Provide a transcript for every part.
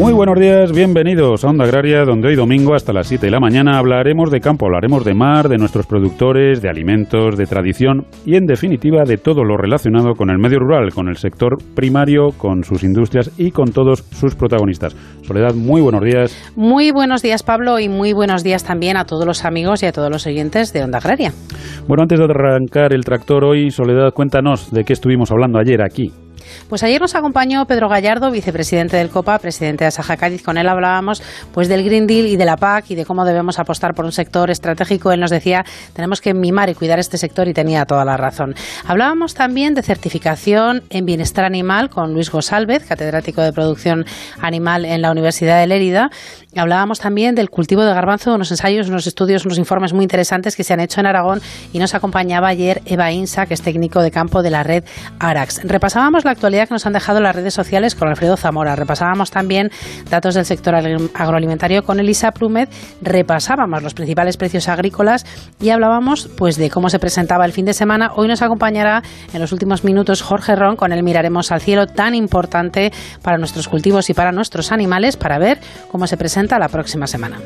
Muy buenos días, bienvenidos a Onda Agraria, donde hoy domingo hasta las 7 de la mañana hablaremos de campo, hablaremos de mar, de nuestros productores, de alimentos, de tradición y en definitiva de todo lo relacionado con el medio rural, con el sector primario, con sus industrias y con todos sus protagonistas. Soledad, muy buenos días. Muy buenos días Pablo y muy buenos días también a todos los amigos y a todos los oyentes de Onda Agraria. Bueno, antes de arrancar el tractor hoy, Soledad, cuéntanos de qué estuvimos hablando ayer aquí. Pues ayer nos acompañó Pedro Gallardo, vicepresidente del COPA, presidente de Asaja Cádiz. Con él hablábamos pues del Green Deal y de la PAC y de cómo debemos apostar por un sector estratégico. Él nos decía, tenemos que mimar y cuidar este sector y tenía toda la razón. Hablábamos también de certificación en bienestar animal con Luis Gosálvez, catedrático de producción animal en la Universidad de Lérida. Hablábamos también del cultivo de garbanzo, unos ensayos, unos estudios, unos informes muy interesantes que se han hecho en Aragón y nos acompañaba ayer Eva Insa, que es técnico de campo de la red ARAX. Repasábamos la actualidad que nos han dejado las redes sociales con Alfredo Zamora. Repasábamos también datos del sector agroalimentario con Elisa Plumet. Repasábamos los principales precios agrícolas y hablábamos pues de cómo se presentaba el fin de semana. Hoy nos acompañará en los últimos minutos Jorge Ron. Con él miraremos al cielo tan importante para nuestros cultivos y para nuestros animales para ver cómo se presenta la próxima semana.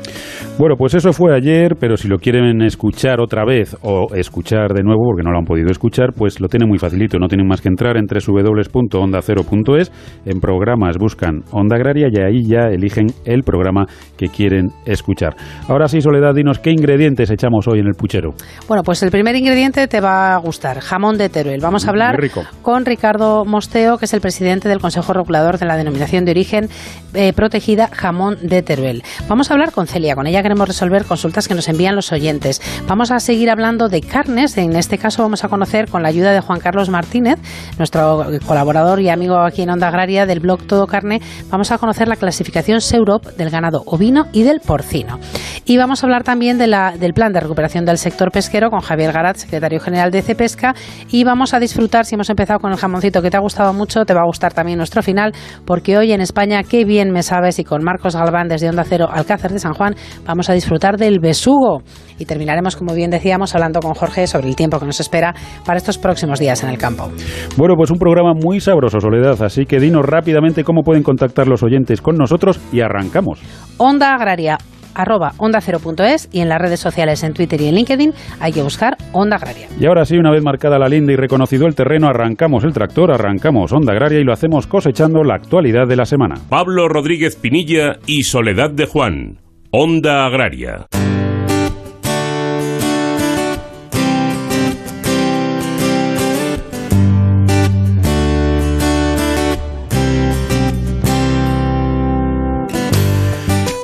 Bueno, pues eso fue ayer, pero si lo quieren escuchar otra vez o escuchar de nuevo porque no lo han podido escuchar, pues lo tienen muy facilito. No tienen más que entrar en www.ondacero.es. En programas buscan Onda Agraria y ahí ya eligen el programa que quieren escuchar. Ahora sí, Soledad, dinos qué ingredientes echamos hoy en el puchero. Bueno, pues el primer ingrediente te va a gustar, jamón de Teruel. Vamos a hablar con Ricardo Mosteo, que es el presidente del Consejo Regulador de la Denominación de Origen eh, Protegida Jamón de Teruel. Vamos a hablar con Celia, con ella queremos resolver consultas que nos envían los oyentes. Vamos a seguir hablando de carnes, en este caso vamos a conocer con la ayuda de Juan Carlos Martínez, nuestro colaborador y amigo aquí en Onda Agraria del blog Todo Carne, vamos a conocer la clasificación SEUROP del ganado ovino y del porcino. Y vamos a hablar también del plan de recuperación del sector pesquero con Javier Garat, secretario general de Cepesca, y vamos a disfrutar, si hemos empezado con el jamoncito que te ha gustado mucho, te va a gustar también nuestro final, porque hoy en España, qué bien me sabes, y con Marcos Galván desde Onda Cero Alcácer de San Juan, vamos a disfrutar del besugo. Y terminaremos, como bien decíamos, hablando con Jorge sobre el tiempo que nos espera para estos próximos días en el campo. Bueno, pues un programa muy sabroso, Soledad, así que dinos rápidamente cómo pueden contactar los oyentes con nosotros y arrancamos. Onda Agraria arroba onda es y en las redes sociales en Twitter y en LinkedIn hay que buscar Onda Agraria. Y ahora sí, una vez marcada la linda y reconocido el terreno, arrancamos el tractor, arrancamos Onda Agraria y lo hacemos cosechando la actualidad de la semana. Pablo Rodríguez Pinilla y Soledad de Juan. Onda Agraria.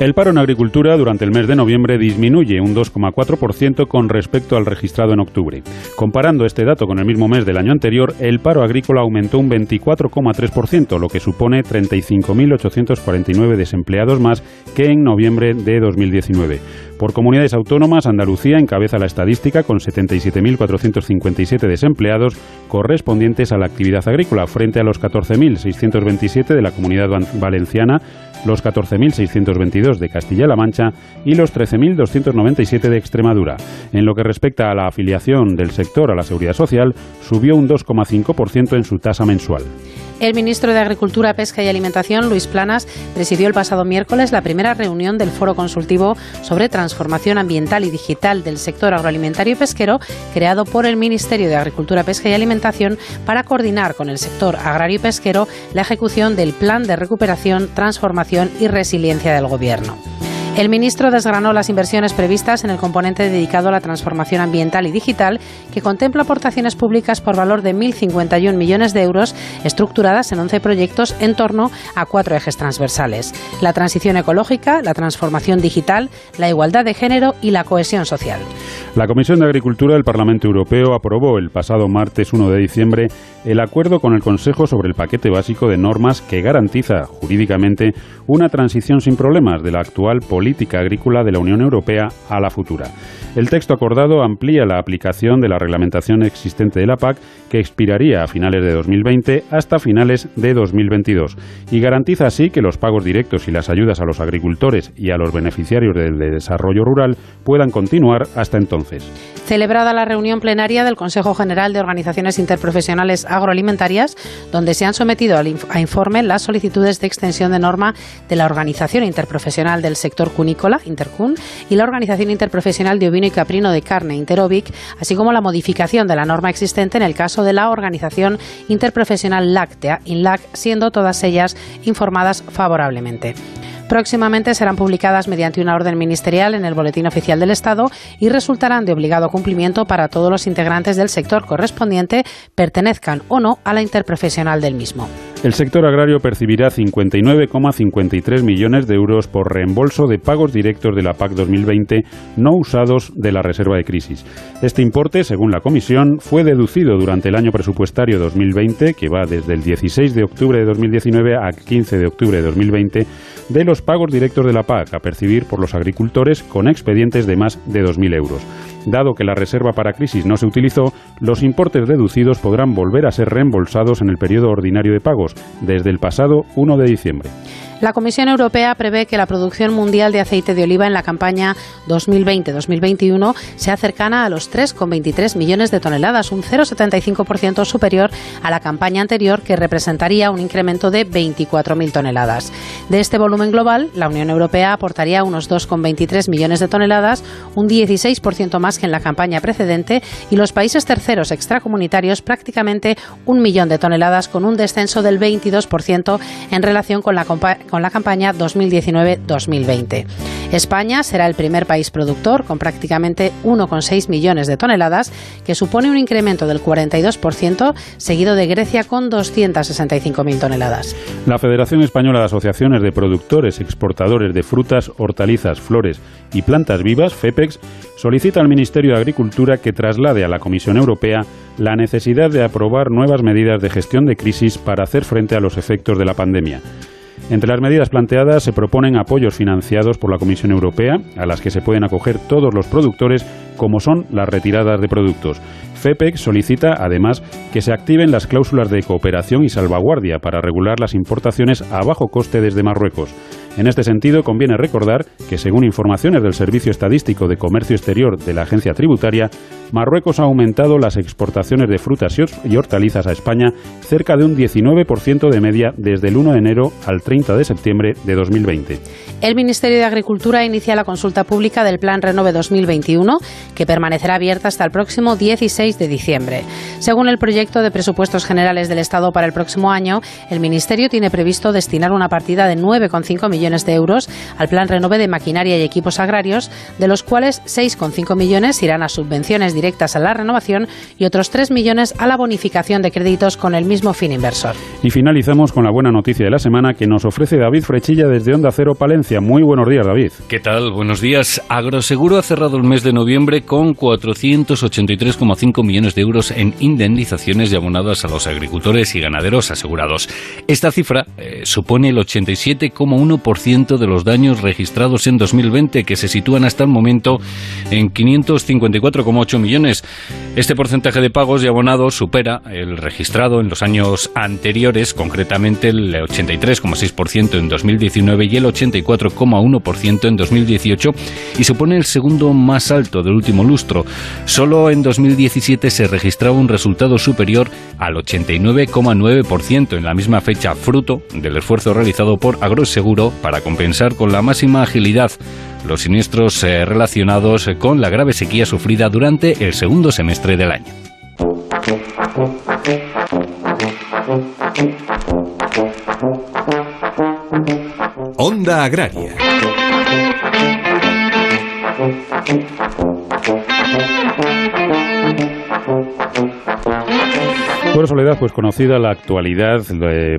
El paro en agricultura durante el mes de noviembre disminuye un 2,4% con respecto al registrado en octubre. Comparando este dato con el mismo mes del año anterior, el paro agrícola aumentó un 24,3%, lo que supone 35.849 desempleados más que en noviembre de 2019. Por comunidades autónomas, Andalucía encabeza la estadística con 77.457 desempleados correspondientes a la actividad agrícola, frente a los 14.627 de la comunidad valenciana, los 14.622 de Castilla-La Mancha y los 13.297 de Extremadura. En lo que respecta a la afiliación del sector a la seguridad social, subió un 2,5% en su tasa mensual. El ministro de Agricultura, Pesca y Alimentación, Luis Planas, presidió el pasado miércoles la primera reunión del Foro Consultivo sobre Transformación Ambiental y Digital del Sector Agroalimentario y Pesquero, creado por el Ministerio de Agricultura, Pesca y Alimentación para coordinar con el sector agrario y pesquero la ejecución del Plan de Recuperación, Transformación y Resiliencia del Gobierno. El ministro desgranó las inversiones previstas en el componente dedicado a la transformación ambiental y digital, que contempla aportaciones públicas por valor de 1.051 millones de euros, estructuradas en 11 proyectos en torno a cuatro ejes transversales: la transición ecológica, la transformación digital, la igualdad de género y la cohesión social. La Comisión de Agricultura del Parlamento Europeo aprobó el pasado martes 1 de diciembre el acuerdo con el Consejo sobre el paquete básico de normas que garantiza jurídicamente una transición sin problemas de la actual política política agrícola de la Unión Europea a la futura. El texto acordado amplía la aplicación de la reglamentación existente de la PAC, que expiraría a finales de 2020 hasta finales de 2022, y garantiza así que los pagos directos y las ayudas a los agricultores y a los beneficiarios del desarrollo rural puedan continuar hasta entonces. Celebrada la reunión plenaria del Consejo General de Organizaciones Interprofesionales Agroalimentarias, donde se han sometido a informe las solicitudes de extensión de norma de la Organización Interprofesional del Sector Cunícola, Intercun, y la Organización Interprofesional de Ovino y Caprino de Carne, Interovic, así como la modificación de la norma existente en el caso de la Organización Interprofesional Láctea, INLAC, siendo todas ellas informadas favorablemente. Próximamente serán publicadas mediante una orden ministerial en el Boletín Oficial del Estado y resultarán de obligado cumplimiento para todos los integrantes del sector correspondiente, pertenezcan o no a la interprofesional del mismo. El sector agrario percibirá 59,53 millones de euros por reembolso de pagos directos de la PAC 2020 no usados de la reserva de crisis. Este importe, según la Comisión, fue deducido durante el año presupuestario 2020, que va desde el 16 de octubre de 2019 a 15 de octubre de 2020, de los pagos directos de la PAC a percibir por los agricultores con expedientes de más de 2.000 euros. Dado que la reserva para crisis no se utilizó, los importes deducidos podrán volver a ser reembolsados en el periodo ordinario de pagos, desde el pasado 1 de diciembre. La Comisión Europea prevé que la producción mundial de aceite de oliva en la campaña 2020-2021 sea cercana a los 3,23 millones de toneladas, un 0,75% superior a la campaña anterior, que representaría un incremento de 24.000 toneladas. De este volumen global, la Unión Europea aportaría unos 2,23 millones de toneladas, un 16% más que en la campaña precedente, y los países terceros extracomunitarios prácticamente un millón de toneladas, con un descenso del 22% en relación con la, con la campaña 2019-2020. España será el primer país productor con prácticamente 1,6 millones de toneladas, que supone un incremento del 42%, seguido de Grecia con 265.000 toneladas. La Federación Española de Asociaciones de Productores Exportadores de Frutas, Hortalizas, Flores y Plantas Vivas, FEPEX, solicita al Ministerio de Agricultura que traslade a la Comisión Europea la necesidad de aprobar nuevas medidas de gestión de crisis para hacer frente a los efectos de la pandemia. Entre las medidas planteadas se proponen apoyos financiados por la Comisión Europea, a las que se pueden acoger todos los productores, como son las retiradas de productos. FEPEC solicita, además, que se activen las cláusulas de cooperación y salvaguardia para regular las importaciones a bajo coste desde Marruecos. En este sentido, conviene recordar que, según informaciones del Servicio Estadístico de Comercio Exterior de la Agencia Tributaria, Marruecos ha aumentado las exportaciones de frutas y hortalizas a España cerca de un 19% de media desde el 1 de enero al 30 de septiembre de 2020. El Ministerio de Agricultura inicia la consulta pública del Plan Renove 2021, que permanecerá abierta hasta el próximo 16 de diciembre. Según el proyecto de presupuestos generales del Estado para el próximo año, el Ministerio tiene previsto destinar una partida de 9,5 millones de euros al Plan Renove de maquinaria y equipos agrarios, de los cuales 6,5 millones irán a subvenciones directas a la renovación y otros 3 millones a la bonificación de créditos con el mismo fin inversor. Y finalizamos con la buena noticia de la semana que nos ofrece David Frechilla desde Onda Cero Palencia. Muy buenos días, David. ¿Qué tal? Buenos días. Agroseguro ha cerrado el mes de noviembre con 483,5 millones de euros en indemnizaciones y abonadas a los agricultores y ganaderos asegurados. Esta cifra eh, supone el 87,1% de los daños registrados en 2020, que se sitúan hasta el momento en 554,8 millones. Este porcentaje de pagos y abonados supera el registrado en los años anteriores, concretamente el 83,6% en 2019 y el 84 4,1% en 2018 y supone el segundo más alto del último lustro. Solo en 2017 se registraba un resultado superior al 89,9% en la misma fecha, fruto del esfuerzo realizado por Agroseguro para compensar con la máxima agilidad los siniestros eh, relacionados con la grave sequía sufrida durante el segundo semestre del año. Onda Agraria. Bueno, Soledad, pues conocida la actualidad,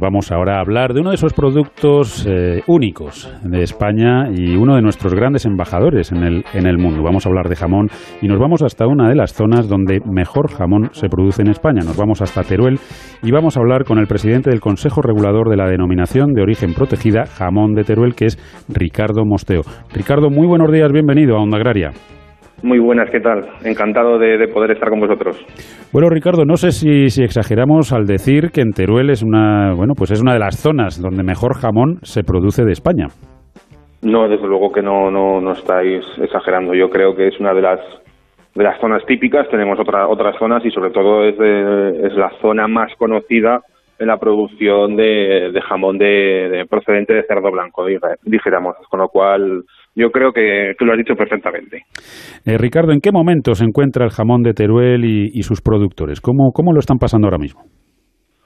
vamos ahora a hablar de uno de esos productos eh, únicos de España y uno de nuestros grandes embajadores en el, en el mundo. Vamos a hablar de jamón y nos vamos hasta una de las zonas donde mejor jamón se produce en España. Nos vamos hasta Teruel y vamos a hablar con el presidente del Consejo Regulador de la Denominación de Origen Protegida, Jamón de Teruel, que es Ricardo Mosteo. Ricardo, muy buenos días, bienvenido a Onda Agraria. Muy buenas, ¿qué tal? Encantado de, poder estar con vosotros. Bueno, Ricardo, no sé si, si, exageramos al decir que en Teruel es una, bueno, pues es una de las zonas donde mejor jamón se produce de España. No, desde luego que no, no, no estáis exagerando. Yo creo que es una de las de las zonas típicas. Tenemos otra, otras zonas y sobre todo es, es la zona más conocida en la producción de, jamón de, procedente de cerdo blanco, dijéramos. Con lo cual, yo creo que tú lo has dicho perfectamente. Eh, Ricardo, ¿en qué momento se encuentra el jamón de Teruel y, sus productores? ¿Cómo, ¿Cómo lo están pasando ahora mismo?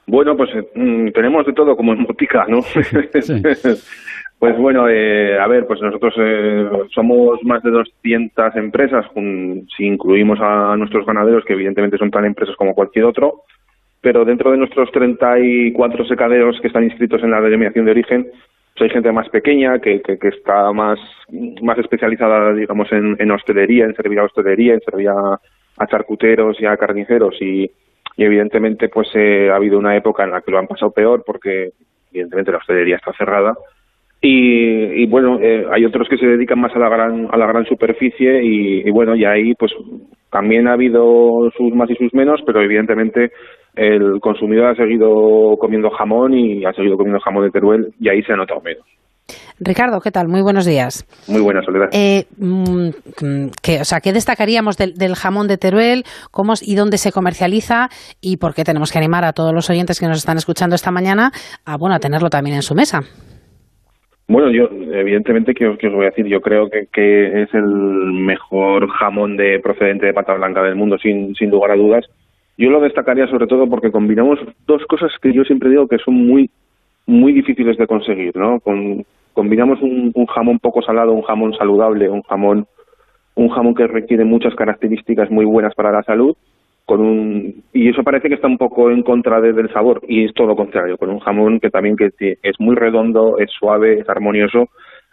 Bueno, pues eh, mm, tenemos de todo como en Motica, ¿no? pues bueno, eh, a ver, pues nosotros somos más de 200 empresas, si incluimos a nuestros ganaderos, que evidentemente son tan empresas como cualquier otro, pero dentro de nuestros 34 secaderos que están inscritos en la denominación de origen, hay gente más pequeña que, que, está más, más especializada, digamos, en, en, hostelería, en servir a hostelería, en servir a, charcuteros y a carniceros. Y, evidentemente pues eh, ha habido una época en la que lo han pasado peor porque evidentemente la hostelería está cerrada. Y, y bueno eh, hay otros que se dedican más a la gran a la gran superficie y, y bueno y ahí pues también ha habido sus más y sus menos pero evidentemente el consumidor ha seguido comiendo jamón y ha seguido comiendo jamón de Teruel y ahí se ha notado menos. Ricardo, ¿qué tal? Muy buenos días. Muy buenas, Soledad. Eh, mm, ¿qué, o sea, ¿Qué destacaríamos del, jamón de Teruel? ¿Cómo y dónde se comercializa? ¿Y por qué tenemos que animar a todos los oyentes que nos están escuchando esta mañana a, bueno, a tenerlo también en su mesa? Bueno, yo evidentemente, ¿qué os, voy a decir? Yo creo que, que, es el mejor jamón de procedente de pata blanca del mundo, sin, sin lugar a dudas yo lo destacaría sobre todo porque combinamos dos cosas que yo siempre digo que son muy muy difíciles de conseguir, ¿no? Con, combinamos un, jamón poco salado, un jamón saludable, un jamón un jamón que requiere muchas características muy buenas para la salud, con un y eso parece que está un poco en contra del sabor y es todo lo contrario, con un jamón que también que es muy redondo, es suave, es armonioso.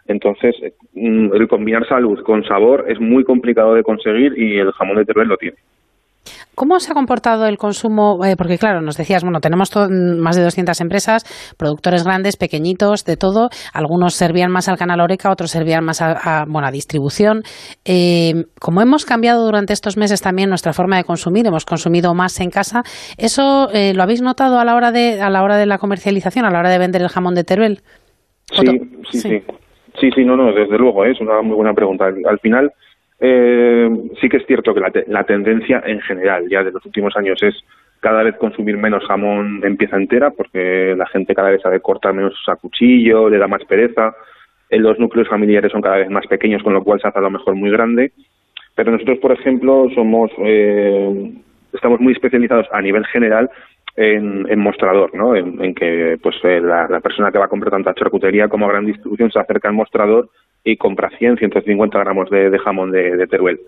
Entonces, mm, el combinar salud con sabor es muy complicado de conseguir y el jamón de Teruel lo tiene. ¿Cómo se ha comportado el consumo? Eh, porque claro, nos decías, bueno, tenemos más de 200 empresas, productores grandes, pequeñitos, de todo. Algunos servían más al canal Oreca, otros servían más a, bueno, a distribución. Eh, como hemos cambiado durante estos meses también nuestra forma de consumir, hemos consumido más en casa, ¿eso eh, lo habéis notado a la hora de a la hora de la comercialización, a la hora de vender el jamón de Teruel? Sí, sí, sí, sí. Sí, no, no, desde luego, es una muy buena pregunta. Al final, eh, sí que es cierto que la, tendencia en general ya de los últimos años es cada vez consumir menos jamón en pieza entera porque la gente cada vez sabe cortar menos a cuchillo, le da más pereza, eh, los núcleos familiares son cada vez más pequeños con lo cual se hace a lo mejor muy grande, pero nosotros por ejemplo somos eh, estamos muy especializados a nivel general en, mostrador, ¿no? En, que pues eh, la, la, persona que va a comprar tanta charcutería como gran distribución se acerca al mostrador y compra 100, 150 gramos de, jamón de, Teruel.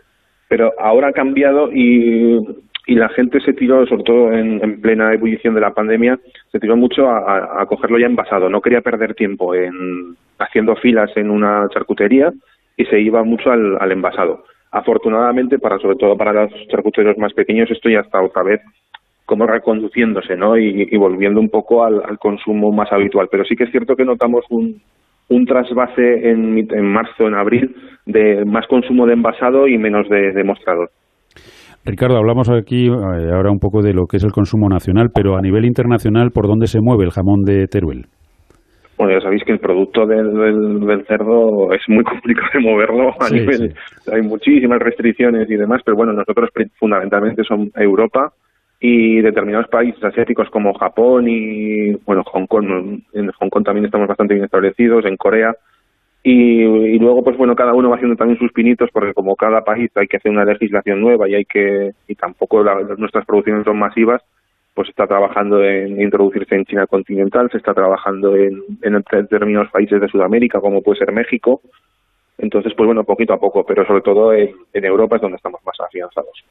Pero ahora ha cambiado y, y la gente se tiró, sobre todo en, plena ebullición de la pandemia, se tiró mucho a, cogerlo ya envasado. No quería perder tiempo en haciendo filas en una charcutería y se iba mucho al, envasado. Afortunadamente, para sobre todo para los charcuteros más pequeños, esto ya está otra vez como reconduciéndose, ¿no? Y, volviendo un poco al, consumo más habitual. Pero sí que es cierto que notamos un, un trasvase en, en marzo, en abril, de más consumo de envasado y menos de, de mostrador. Ricardo, hablamos aquí eh, ahora un poco de lo que es el consumo nacional, pero a nivel internacional, ¿por dónde se mueve el jamón de Teruel? Bueno, ya sabéis que el producto del, del, cerdo es muy complicado de moverlo a nivel. Hay muchísimas restricciones y demás, pero bueno, nosotros fundamentalmente son Europa, y determinados países asiáticos como Japón y bueno Hong Kong en Hong Kong también estamos bastante bien establecidos en Corea. Y, luego pues bueno cada uno va haciendo también sus pinitos porque como cada país hay que hacer una legislación nueva y hay que y tampoco nuestras producciones son masivas pues está trabajando en introducirse en China continental se está trabajando en, en determinados países de Sudamérica como puede ser México. Entonces pues bueno poquito a poco pero sobre todo en, en Europa es donde estamos más afianzados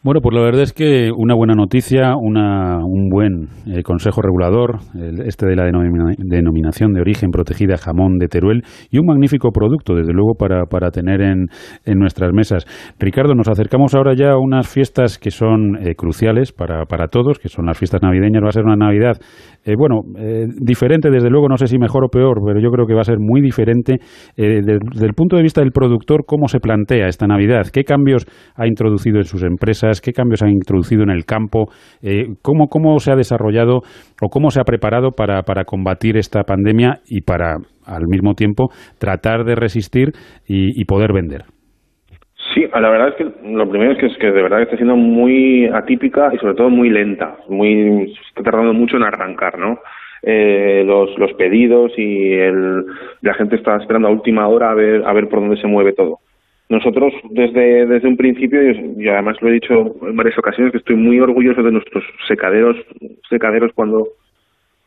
Bueno, pues la verdad es que una buena noticia, una, un buen eh, consejo regulador, este de la denominación de origen protegida jamón de Teruel, y un magnífico producto, desde luego, para, para tener en, en nuestras mesas. Ricardo, nos acercamos ahora ya a unas fiestas que son eh, cruciales para, para todos, que son las fiestas navideñas. Va a ser una Navidad, eh, bueno, diferente, desde luego, no sé si mejor o peor, pero yo creo que va a ser muy diferente desde el punto de vista del productor, cómo se plantea esta Navidad, qué cambios ha introducido en sus empresas, qué cambios han introducido en el campo, eh, cómo, cómo se ha desarrollado o cómo se ha preparado para, para combatir esta pandemia y para, al mismo tiempo, tratar de resistir y, poder vender. Sí, la verdad es que lo primero es que, es que de verdad está siendo muy atípica y sobre todo muy lenta, muy está tardando mucho en arrancar, ¿no? Eh, los, los pedidos y el, la gente está esperando a última hora a ver a ver por dónde se mueve todo. Nosotros desde, desde un principio, y además lo he dicho en varias ocasiones, que estoy muy orgulloso de nuestros secaderos, secaderos cuando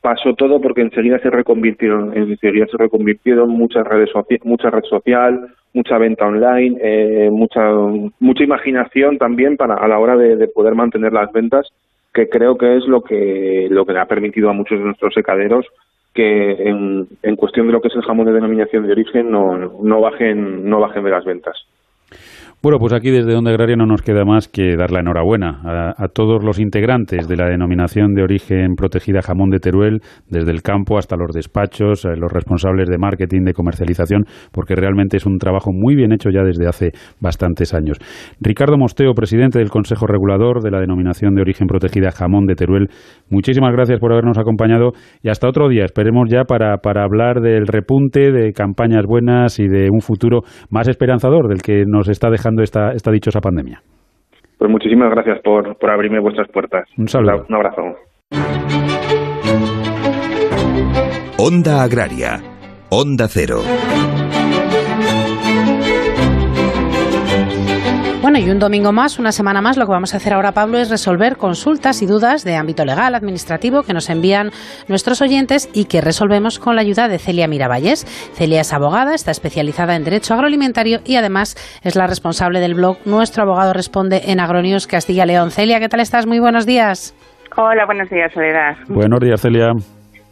pasó todo porque enseguida se reconvirtieron, enseguida se reconvirtieron muchas redes mucha red social, mucha venta online, eh, mucha mucha imaginación también para a la hora de, de, poder mantener las ventas, que creo que es lo que lo que le ha permitido a muchos de nuestros secaderos que en, en cuestión de lo que es el jamón de denominación de origen no, no bajen no bajen de las ventas. Bueno, pues aquí desde Onda Agraria no nos queda más que dar la enhorabuena a, todos los integrantes de la denominación de origen protegida jamón de Teruel, desde el campo hasta los despachos, eh, los responsables de marketing, de comercialización, porque realmente es un trabajo muy bien hecho ya desde hace bastantes años. Ricardo Mosteo, presidente del Consejo Regulador de la denominación de origen protegida jamón de Teruel, muchísimas gracias por habernos acompañado y hasta otro día. Esperemos ya para, para hablar del repunte, de campañas buenas y de un futuro más esperanzador del que nos está dejando esta, esta dichosa pandemia. Pues muchísimas gracias por, por abrirme vuestras puertas. Un saludo. Un abrazo. Onda Agraria. Onda Cero. Bueno, y un domingo más, una semana más, lo que vamos a hacer ahora, Pablo, es resolver consultas y dudas de ámbito legal, administrativo, que nos envían nuestros oyentes y que resolvemos con la ayuda de Celia Miravalles. Celia es abogada, está especializada en Derecho Agroalimentario y además es la responsable del blog Nuestro Abogado Responde en Agronews Castilla León. Celia, ¿qué tal estás? Muy buenos días. Hola, buenos días, Soledad. Buenos días, Celia.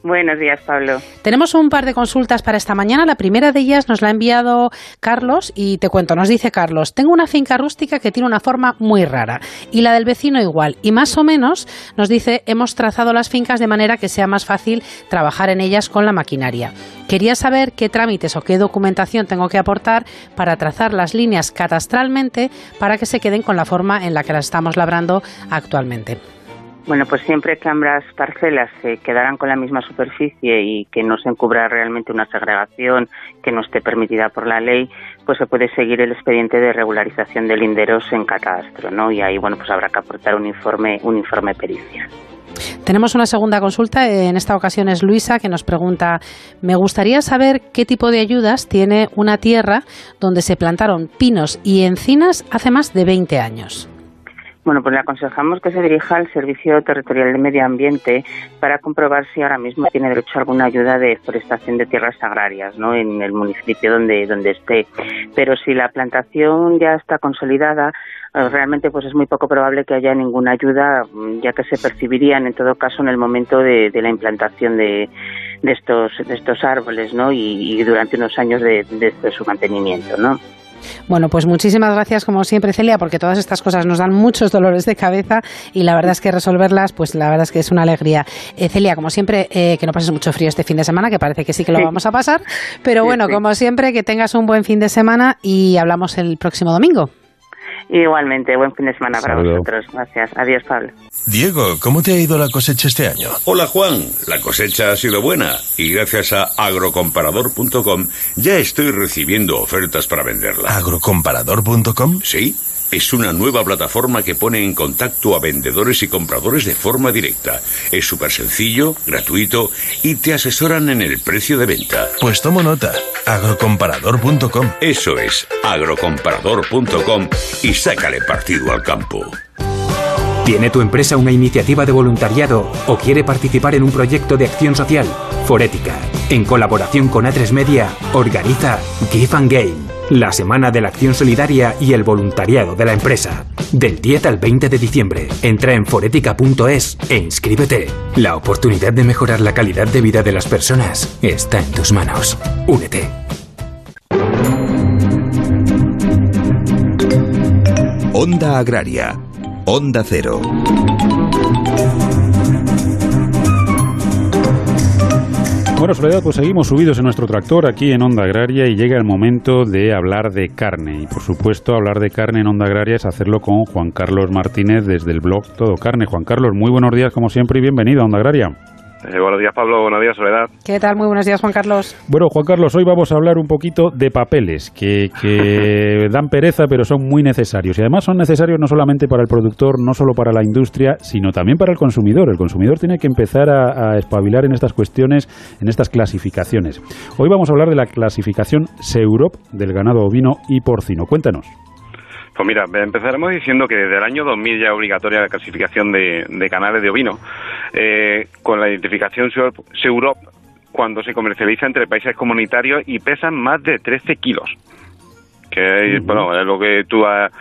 Buenos días, Pablo. Tenemos un par de consultas para esta mañana. La primera de ellas nos la ha enviado Carlos y te cuento, nos dice Carlos, tengo una finca rústica que tiene una forma muy rara y la del vecino igual. Y más o menos nos dice, hemos trazado las fincas de manera que sea más fácil trabajar en ellas con la maquinaria. Quería saber qué trámites o qué documentación tengo que aportar para trazar las líneas catastralmente para que se queden con la forma en la que las estamos labrando actualmente. Bueno, pues siempre que ambas parcelas se quedaran con la misma superficie y que no se encubra realmente una segregación que no esté permitida por la ley, pues se puede seguir el expediente de regularización de linderos en catastro, ¿no? Y ahí, bueno, pues habrá que aportar un informe, un informe pericial. Tenemos una segunda consulta, en esta ocasión es Luisa, que nos pregunta, me gustaría saber qué tipo de ayudas tiene una tierra donde se plantaron pinos y encinas hace más de 20 años. Bueno, pues le aconsejamos que se dirija al Servicio Territorial de Medio Ambiente para comprobar si ahora mismo tiene derecho a alguna ayuda de forestación de tierras agrarias, ¿no? En el municipio donde donde esté. Pero si la plantación ya está consolidada, eh, realmente pues es muy poco probable que haya ninguna ayuda, mm, ya que se percibirían en todo caso en el momento de, la implantación de, estos de estos árboles, ¿no? Y, durante unos años de, de su mantenimiento, ¿no? Bueno, pues muchísimas gracias como siempre Celia, porque todas estas cosas nos dan muchos dolores de cabeza y la verdad es que resolverlas, pues la verdad es que es una alegría. Eh, Celia, como siempre, eh, que no pases mucho frío este fin de semana, que parece que sí que lo vamos a pasar, pero bueno, como siempre, que tengas un buen fin de semana y hablamos el próximo domingo. Igualmente, buen fin de semana para vosotros. Gracias. Adiós, Pablo. Diego, ¿cómo te ha ido la cosecha este año? Hola, Juan. La cosecha ha sido buena y gracias a agrocomparador.com ya estoy recibiendo ofertas para venderla. ¿Agrocomparador.com? Sí. Es una nueva plataforma que pone en contacto a vendedores y compradores de forma directa. Es súper sencillo, gratuito y te asesoran en el precio de venta. Pues tomo nota. Agrocomparador.com. Eso es, agrocomparador.com y sácale partido al campo. ¿Tiene tu empresa una iniciativa de voluntariado o quiere participar en un proyecto de acción social? Forética, en colaboración con A3 Media, organiza Give and Game la Semana de la Acción Solidaria y el voluntariado de la empresa. Del 10 al 20 de diciembre, entra en foretica.es e inscríbete. La oportunidad de mejorar la calidad de vida de las personas está en tus manos. Únete. Onda Agraria. Onda Cero. Bueno, Soledad, pues seguimos subidos en nuestro tractor aquí en Onda Agraria y llega el momento de hablar de carne. Y por supuesto, hablar de carne en Onda Agraria es hacerlo con Juan Carlos Martínez desde el blog Todo Carne. Juan Carlos, muy buenos días como siempre y bienvenido a Onda Agraria. Eh, buenos días, Pablo. Buenos días, Soledad. ¿Qué tal? Muy buenos días, Juan Carlos. Bueno, Juan Carlos, hoy vamos a hablar un poquito de papeles que, que dan pereza, pero son muy necesarios. Y además son necesarios no solamente para el productor, no solo para la industria, sino también para el consumidor. El consumidor tiene que empezar a, a espabilar en estas cuestiones, en estas clasificaciones. Hoy vamos a hablar de la clasificación SEUROP del ganado ovino y porcino. Cuéntanos. Pues mira, empezaremos diciendo que desde el año 2000 ya es obligatoria la clasificación de, de canales de ovino, eh, con la identificación SEUROP cuando se comercializa entre países comunitarios y pesan más de 13 kilos que es, bueno, es lo que tú has,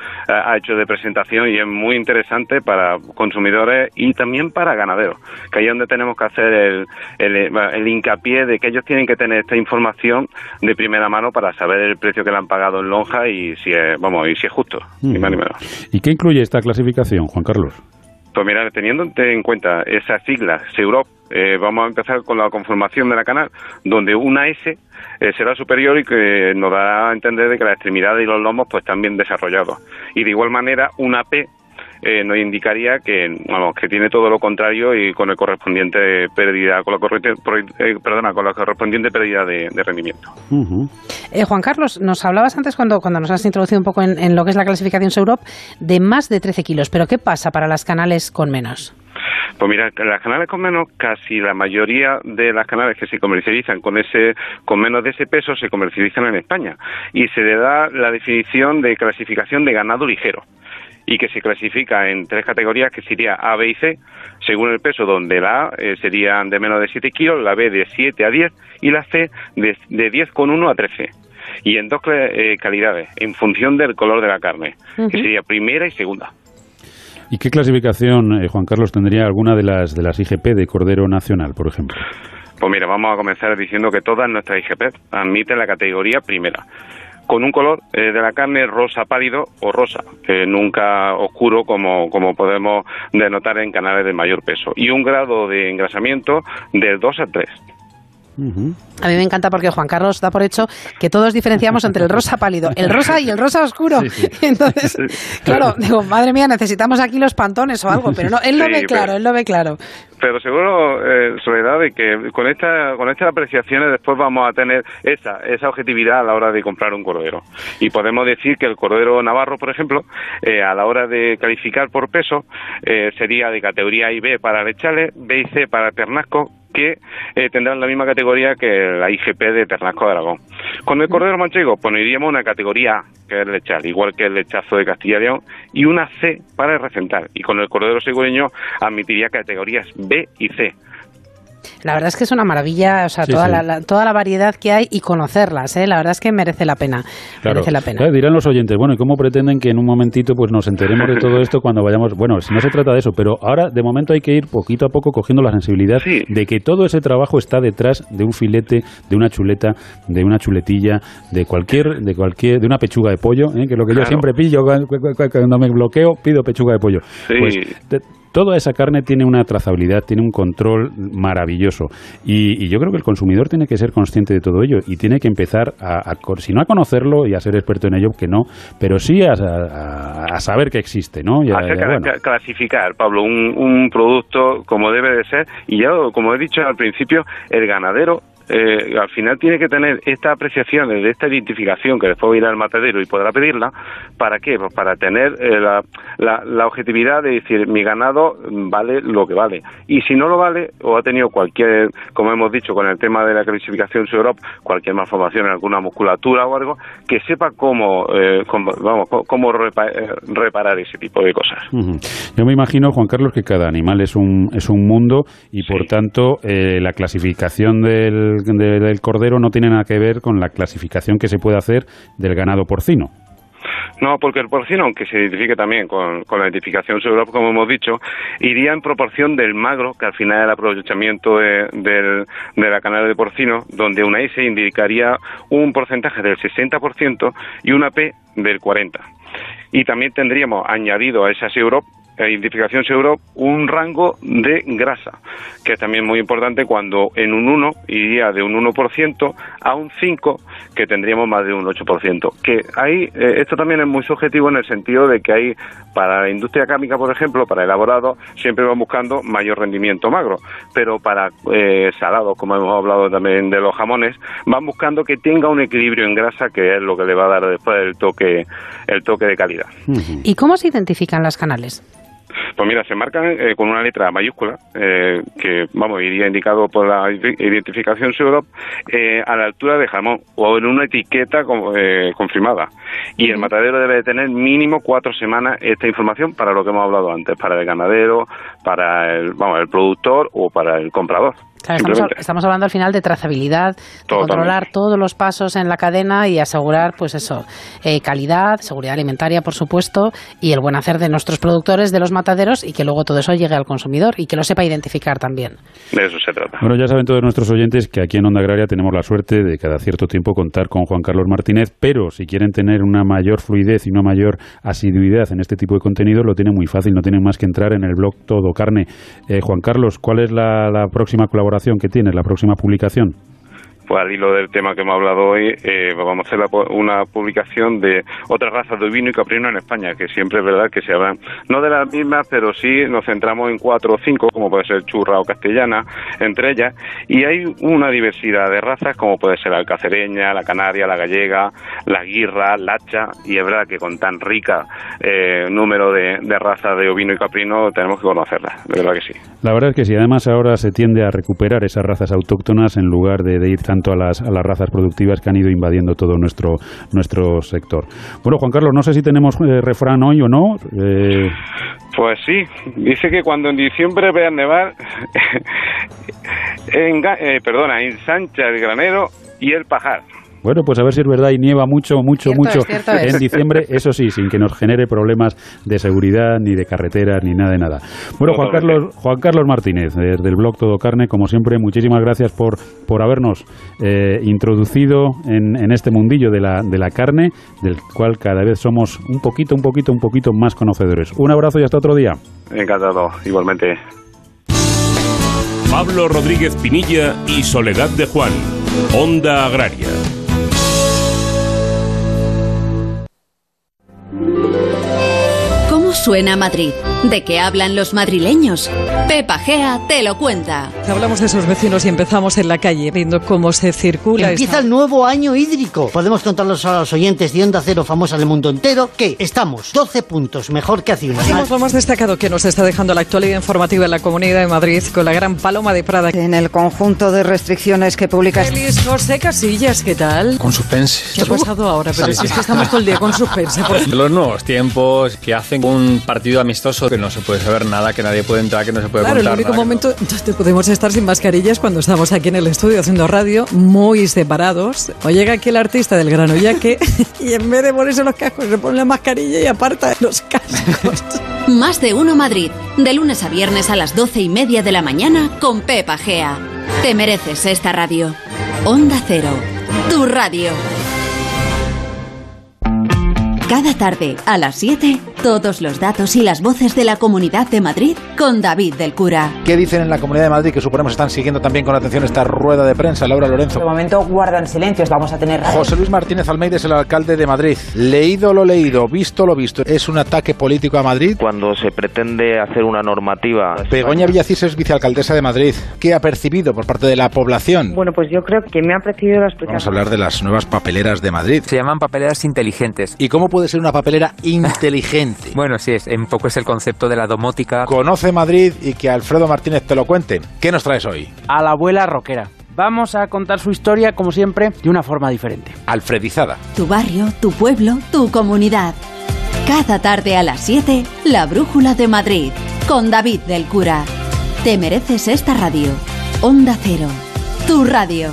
hecho de presentación y es muy interesante para consumidores y también para ganaderos, que ahí es donde tenemos que hacer el, el, el, hincapié de que ellos tienen que tener esta información de primera mano para saber el precio que le han pagado en lonja y si es, vamos, y si es justo, ni más ni menos. ¿Y qué incluye esta clasificación, Juan Carlos? Pues mira, teniendo en cuenta esas siglas, SEUROP, eh, vamos a empezar con la conformación de la canal, donde una S eh, será superior y que nos dará a entender de que la extremidad y los lomos pues están bien desarrollados. Y de igual manera, una P eh, nos indicaría que vamos que tiene todo lo contrario y con el correspondiente pérdida con la corriente, eh, perdona con la correspondiente pérdida de, de rendimiento. Uh -huh. eh, Juan Carlos nos hablabas antes cuando cuando nos has introducido un poco en, en lo que es la clasificación Seurop de más de 13 kilos pero qué pasa para las canales con menos pues mira, las canales con menos, casi la mayoría de las canales que se comercializan con ese, con menos de ese peso se comercializan en España y se le da la definición de clasificación de ganado ligero y que se clasifica en tres categorías que sería A, B y C, según el peso, donde la A eh, serían de menos de 7 kilos, la B de 7 a 10 y la C de, de 10,1 a 13 y en dos eh, calidades, en función del color de la carne, uh -huh. que sería primera y segunda. ¿Y qué clasificación, eh, Juan Carlos, tendría alguna de las de las IGP de Cordero Nacional, por ejemplo? Pues mira, vamos a comenzar diciendo que todas nuestras IGP admiten la categoría primera con un color eh, de la carne rosa pálido o rosa, nunca oscuro como, como podemos denotar en canales de mayor peso, y un grado de engrasamiento del 2 a 3. Uh -huh. A mí me encanta porque Juan Carlos da por hecho que todos diferenciamos entre el rosa pálido, el rosa y el rosa oscuro. Sí, sí. Entonces, claro, digo, madre mía, necesitamos aquí los pantones o algo, pero no, él lo sí, ve claro, pero, él lo ve claro. Pero seguro, eh, Soledad, de que con esta con estas apreciaciones después vamos a tener esa esa objetividad a la hora de comprar un cordero. Y podemos decir que el cordero navarro, por ejemplo, eh, a la hora de calificar por peso, eh, sería de categoría IB para lechales, B y C para ternasco, que eh, tendrán la misma categoría que la IGP de Ternasco de Aragón. Con el Cordero Manchego pondríamos una categoría A, que es lechal, igual que el lechazo de Castilla y León, y una C para el recental. Y con el Cordero Segureño admitiría categorías B y C. La verdad es que es una maravilla, o sea, sí, toda, sí. La, la, toda la variedad que hay y conocerlas, ¿eh? la verdad es que merece la pena. Claro. Merece la pena. Claro, dirán los oyentes, bueno, ¿y cómo pretenden que en un momentito pues nos enteremos de todo esto cuando vayamos? Bueno, si no se trata de eso, pero ahora de momento hay que ir poquito a poco cogiendo la sensibilidad sí. de que todo ese trabajo está detrás de un filete, de una chuleta, de una chuletilla, de cualquier, de cualquier, de una pechuga de pollo, ¿eh? que es lo que claro. yo siempre pillo cuando me bloqueo, pido pechuga de pollo. Sí. Pues, toda esa carne tiene una trazabilidad, tiene un control maravilloso. Y, y, yo creo que el consumidor tiene que ser consciente de todo ello y tiene que empezar a, a si no a conocerlo y a ser experto en ello, que no, pero sí a, a, a saber que existe, ¿no? Y a, bueno. clasificar, Pablo, un, un producto como debe de ser. Y ya, como he dicho al principio, el ganadero eh, al final tiene que tener esta apreciación, de esta identificación que después irá al matadero y podrá pedirla. ¿Para qué? Pues para tener eh, la, la, la, objetividad de decir mi ganado vale lo que vale. Y si no lo vale, o ha tenido cualquier, como hemos dicho con el tema de la clasificación Europ, cualquier malformación en alguna musculatura o algo, que sepa cómo, eh, cómo vamos, cómo repa reparar ese tipo de cosas. Uh -huh. Yo me imagino, Juan Carlos, que cada animal es un, es un mundo y por tanto la clasificación del del cordero no tiene nada que ver con la clasificación que se puede hacer del ganado porcino. No, porque el porcino, aunque se identifique también con, la identificación Europe, como hemos dicho, iría en proporción del magro, que al final es el aprovechamiento de, de la canal de porcino, donde una S indicaría un porcentaje del 60% y una P del 40%. Y también tendríamos añadido a esa Europe identificación seguro un rango de grasa, que es también muy importante cuando en un 1 iría de un 1% a un 5, que tendríamos más de un 8%. Que ahí, eh, esto también es muy subjetivo en el sentido de que hay, para la industria cárnica, por ejemplo, para elaborado, siempre van buscando mayor rendimiento magro, pero para eh, salados, como hemos hablado también de los jamones, van buscando que tenga un equilibrio en grasa, que es lo que le va a dar después el toque, el toque de calidad. ¿Y cómo se identifican las canales? Pues mira, se marcan eh, con una letra mayúscula, eh, que, vamos, iría indicado por la identificación Europe, eh, a la altura de jamón o en una etiqueta confirmada. Y el matadero debe de tener mínimo cuatro semanas esta información para lo que hemos hablado antes, para el ganadero, para el, vamos, el productor o para el comprador estamos, hablando al final de trazabilidad, de controlar todos los pasos en la cadena y asegurar, pues eso, eh, calidad, seguridad alimentaria, por supuesto, y el buen hacer de nuestros productores, de los mataderos, y que luego todo eso llegue al consumidor y que lo sepa identificar también. De eso se trata. Bueno, ya saben todos nuestros oyentes que aquí en Onda Agraria tenemos la suerte de cada cierto tiempo contar con Juan Carlos Martínez, pero si quieren tener una mayor fluidez y una mayor asiduidad en este tipo de contenido, lo tienen muy fácil, no tienen más que entrar en el blog Todo Carne. Eh, Juan Carlos, ¿cuál es la próxima colaboración? Que tiene la próxima publicación? Pues al hilo del tema que hemos hablado hoy, eh, vamos a hacer una publicación de otras razas de ovino y caprino en España, que siempre es verdad que se hablan, no de las mismas, pero sí nos centramos en cuatro o cinco, como puede ser churra o castellana, entre ellas, y hay una diversidad de razas, como puede ser la alcacereña, la canaria, la gallega, la guirra, la hacha, y es verdad que con tan rica eh, número de, razas de ovino y caprino tenemos que conocerlas, de verdad que sí. La verdad es que sí, además ahora se tiende a recuperar esas razas autóctonas en lugar de, de ir tan a las, a las razas productivas que han ido invadiendo todo nuestro, nuestro sector. Bueno, Juan Carlos, no sé si tenemos eh, refrán hoy o no. Eh... Pues sí, dice que cuando en diciembre vean nevar, eh, perdona, ensancha el granero y el pajar. Bueno, pues a ver si es verdad y nieva mucho, mucho, mucho en diciembre, eso sí, sin que nos genere problemas de seguridad, ni de carreteras, ni nada de nada. Bueno, Juan Carlos, Juan Carlos Martínez, del blog Todo Carne, como siempre, muchísimas gracias por, por habernos eh, introducido en, en, este mundillo de la, de la carne, del cual cada vez somos un poquito, un poquito, un poquito más conocedores. Un abrazo y hasta otro día. Encantado, igualmente. Pablo Rodríguez Pinilla y Soledad de Juan, Onda Agraria. Suena Madrid? ¿De qué hablan los madrileños? Pepa Gea te lo cuenta. Hablamos de esos vecinos y empezamos en la calle viendo cómo se circula. Empieza el nuevo año hídrico. Podemos contarlos a los oyentes de Onda Cero famosa del mundo entero que estamos 12 puntos mejor que hace un año. lo más destacado que nos está dejando la actualidad informativa en la Comunidad de Madrid con la gran paloma de Prada. En el conjunto de restricciones que publica... Feliz José Casillas, ¿qué tal? Con suspense. ¿Qué ha pasado ahora? Pero es que estamos todo el día con suspense. Los nuevos tiempos que hacen un partido amistoso que no se puede saber nada, que nadie puede entrar, que no se puede claro, Claro, el único momento donde podemos estar sin mascarillas cuando estamos aquí en el estudio haciendo radio, muy separados. O llega aquí el artista del grano que y en vez de ponerse los cascos se pone la mascarilla y aparta los cascos. Más de uno Madrid, de lunes a viernes a las doce y media de la mañana con Pepa Gea. Te mereces esta radio. Onda Cero, tu radio. Cada tarde, a las 7, todos los datos y las voces de la Comunidad de Madrid con David del Cura. ¿Qué dicen en la Comunidad de Madrid que suponemos están siguiendo también con atención esta rueda de prensa? Laura Lorenzo. De momento guardan silencios, vamos a tener... José Luis Martínez Almeida es el alcalde de Madrid. Leído lo leído, visto lo visto. ¿Es un ataque político a Madrid? Cuando se pretende hacer una normativa... Begoña Villacís es vicealcaldesa de Madrid. ¿Qué ha percibido por parte de la población? Bueno, pues yo creo que me ha percibido la explicación. Vamos a hablar de las nuevas papeleras de Madrid. Se llaman papeleras inteligentes. ¿Y cómo puede ser una papelera inteligente. bueno, sí, es, un poco es el concepto de la domótica. Conoce Madrid y que Alfredo Martínez te lo cuente. ¿Qué nos traes hoy? A la abuela rockera. Vamos a contar su historia, como siempre, de una forma diferente. Alfredizada. Tu barrio, tu pueblo, tu comunidad. Cada tarde a las 7, La Brújula de Madrid, con David del Cura. Te mereces esta radio. Onda Cero, tu radio.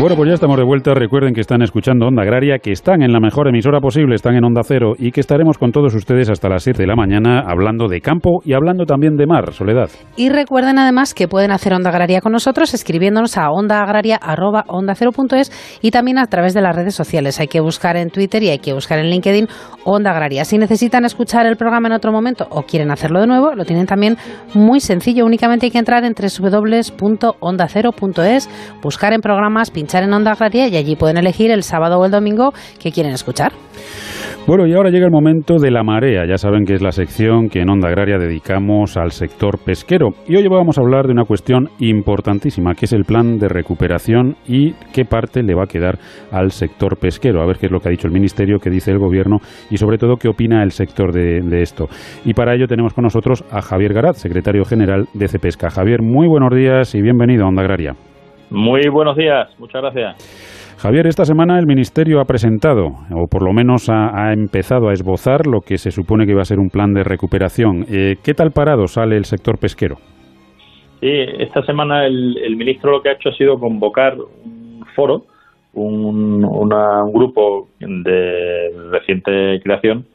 Bueno, pues ya estamos de vuelta. Recuerden que están escuchando Onda Agraria, que están en la mejor emisora posible, están en Onda Cero y que estaremos con todos ustedes hasta las 7 de la mañana hablando de campo y hablando también de mar, Soledad. Y recuerden además que pueden hacer Onda Agraria con nosotros escribiéndonos a ondaagraria.onda0.es y también a través de las redes sociales. Hay que buscar en Twitter y hay que buscar en LinkedIn Onda Agraria. Si necesitan escuchar el programa en otro momento o quieren hacerlo de nuevo, lo tienen también muy sencillo. Únicamente hay que entrar en www.onda0.es, buscar en programas, en Onda Agraria y allí pueden elegir el sábado o el domingo que quieren escuchar. Bueno, y ahora llega el momento de la marea. Ya saben que es la sección que en Onda Agraria dedicamos al sector pesquero. Y hoy vamos a hablar de una cuestión importantísima, que es el plan de recuperación y qué parte le va a quedar al sector pesquero. A ver qué es lo que ha dicho el Ministerio, qué dice el Gobierno y sobre todo qué opina el sector de, de esto. Y para ello tenemos con nosotros a Javier Garat, secretario general de Cepesca. Javier, muy buenos días y bienvenido a Onda Agraria. Muy buenos días, muchas gracias. Javier, esta semana el Ministerio ha presentado, o por lo menos ha, ha, empezado a esbozar lo que se supone que va a ser un plan de recuperación. Eh, ¿Qué tal parado sale el sector pesquero? Sí, esta semana el, el, ministro lo que ha hecho ha sido convocar un foro, un, una, un grupo de reciente creación,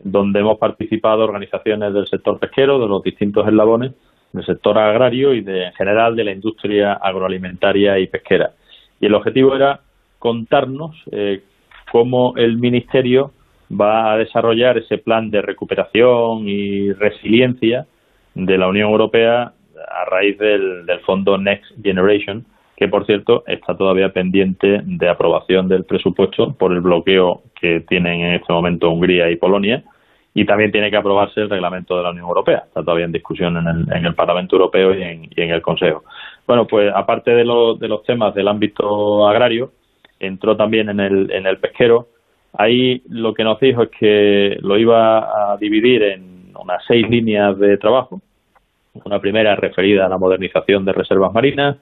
donde hemos participado organizaciones del sector pesquero, de los distintos eslabones, del sector agrario y de, en general de la industria agroalimentaria y pesquera. Y el objetivo era contarnos eh, cómo el Ministerio va a desarrollar ese plan de recuperación y resiliencia de la Unión Europea a raíz del, del fondo Next Generation, que por cierto está todavía pendiente de aprobación del presupuesto por el bloqueo que tienen en este momento Hungría y Polonia y también tiene que aprobarse el reglamento de la Unión Europea. Está todavía en discusión en el, en el Parlamento Europeo y en, el Consejo. Bueno, pues aparte de, lo, de, los temas del ámbito agrario, entró también en el, en el pesquero. Ahí lo que nos dijo es que lo iba a dividir en unas seis líneas de trabajo. Una primera referida a la modernización de reservas marinas,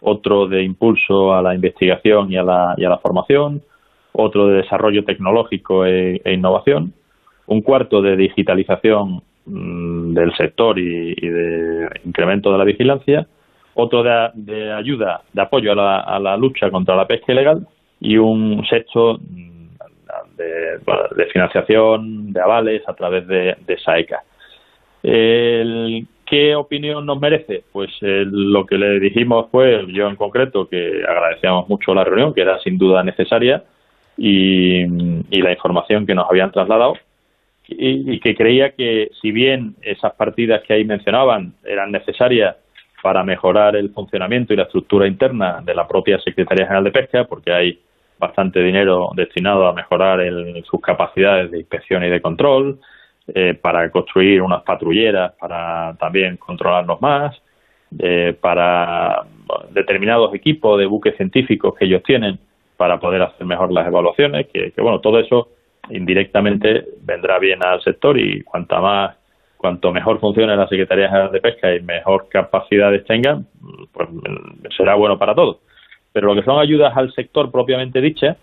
otro de impulso a la investigación y a la, y a la formación, otro de desarrollo tecnológico e, e innovación, un cuarto de digitalización mmm, del sector y, de incremento de la vigilancia, otro de, ayuda, de apoyo a la, a la, lucha contra la pesca ilegal y un sexto de, de financiación, de avales a través de, de SAECA. El, ¿Qué opinión nos merece? Pues eh, lo que le dijimos fue, yo en concreto, que agradecíamos mucho la reunión, que era sin duda necesaria, y la información que nos habían trasladado, y, y, que creía que si bien esas partidas que ahí mencionaban eran necesarias para mejorar el funcionamiento y la estructura interna de la propia Secretaría General de Pesca, porque hay bastante dinero destinado a mejorar el, sus capacidades de inspección y de control, eh, para construir unas patrulleras para también controlarnos más, eh, para determinados equipos de buques científicos que ellos tienen para poder hacer mejor las evaluaciones, que, que bueno, todo eso indirectamente vendrá bien al sector y cuanta más cuanto mejor funcione la Secretaría General de Pesca y mejor capacidades tengan, pues será bueno para todos. Pero lo que son ayudas al sector propiamente dicha,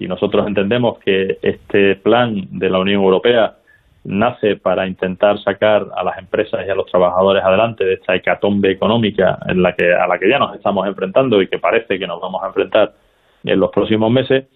y nosotros entendemos que este plan de la Unión Europea nace para intentar sacar a las empresas y a los trabajadores adelante de esta hecatombe económica en la que a la que ya nos estamos enfrentando y que parece que nos vamos a enfrentar en los próximos meses,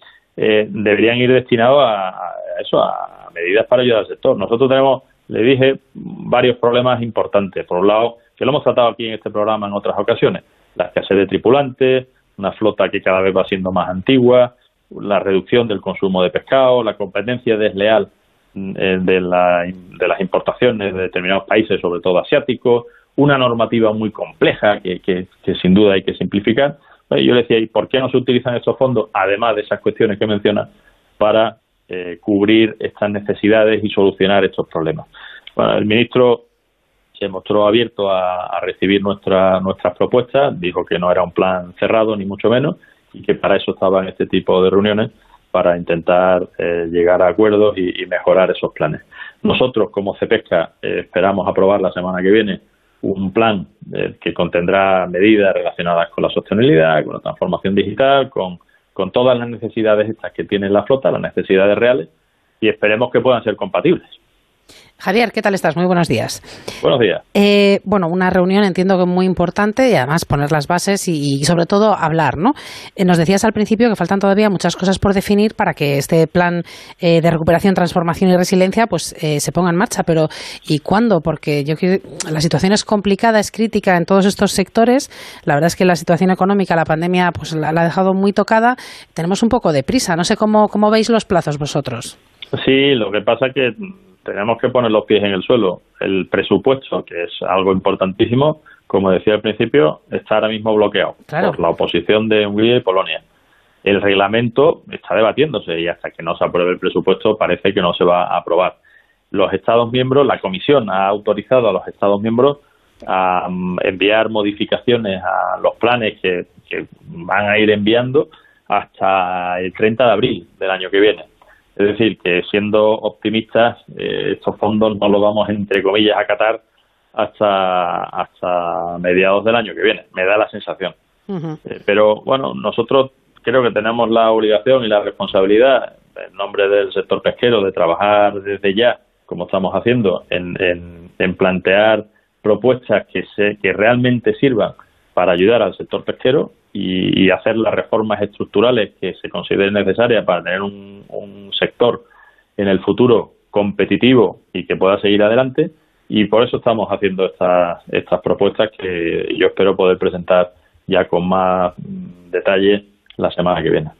eh, deberían ir destinados a, eso, a medidas para ayudar al sector. Nosotros tenemos, le dije, varios problemas importantes. Por un lado, que lo hemos tratado aquí en este programa en otras ocasiones, la escasez de tripulantes, una flota que cada vez va siendo más antigua, la reducción del consumo de pescado, la competencia desleal eh, de, la, de las importaciones de determinados países, sobre todo asiáticos, una normativa muy compleja que, que, que sin duda hay que simplificar yo le decía, ¿y por qué no se utilizan estos fondos, además de esas cuestiones que menciona, para eh, cubrir estas necesidades y solucionar estos problemas? Bueno, el ministro se mostró abierto a, recibir nuestra, nuestras propuestas, dijo que no era un plan cerrado, ni mucho menos, y que para eso estaban este tipo de reuniones, para intentar eh, llegar a acuerdos y, y, mejorar esos planes. Nosotros, como CEPESCA, eh, esperamos aprobar la semana que viene un plan eh, que contendrá medidas relacionadas con la sostenibilidad, con la transformación digital, con, con todas las necesidades estas que tiene la flota, las necesidades reales, y esperemos que puedan ser compatibles. Javier, ¿qué tal estás? Muy buenos días. Buenos días. Eh, bueno, una reunión entiendo que muy importante y además poner las bases y, sobre todo hablar, ¿no? Eh, nos decías al principio que faltan todavía muchas cosas por definir para que este plan eh, de recuperación, transformación y resiliencia pues se ponga en marcha, pero ¿y cuándo? Porque yo creo que la situación es complicada, es crítica en todos estos sectores. La verdad es que la situación económica, la pandemia, pues la, la ha dejado muy tocada. Tenemos un poco de prisa. No sé cómo, cómo veis los plazos vosotros. Sí, lo que pasa que tenemos que poner los pies en el suelo. El presupuesto, que es algo importantísimo, como decía al principio, está ahora mismo bloqueado por la oposición de Hungría y Polonia. El reglamento está debatiéndose y hasta que no se apruebe el presupuesto parece que no se va a aprobar. Los Estados miembros, la Comisión ha autorizado a los Estados miembros a mm, enviar modificaciones a los planes que, que van a ir enviando hasta el 30 de abril del año que viene. Es decir, que siendo optimistas, eh, estos fondos no los vamos, entre comillas, a acatar hasta, hasta mediados del año que viene. Me da la sensación. Eh, pero bueno, nosotros creo que tenemos la obligación y la responsabilidad, en nombre del sector pesquero, de trabajar desde ya, como estamos haciendo, en, en, plantear propuestas que, se, que realmente sirvan para ayudar al sector pesquero y, hacer las reformas estructurales que se consideren necesarias para tener un, sector en el futuro competitivo y que pueda seguir adelante. Y por eso estamos haciendo estas, estas propuestas que yo espero poder presentar ya con más detalle la semana que viene.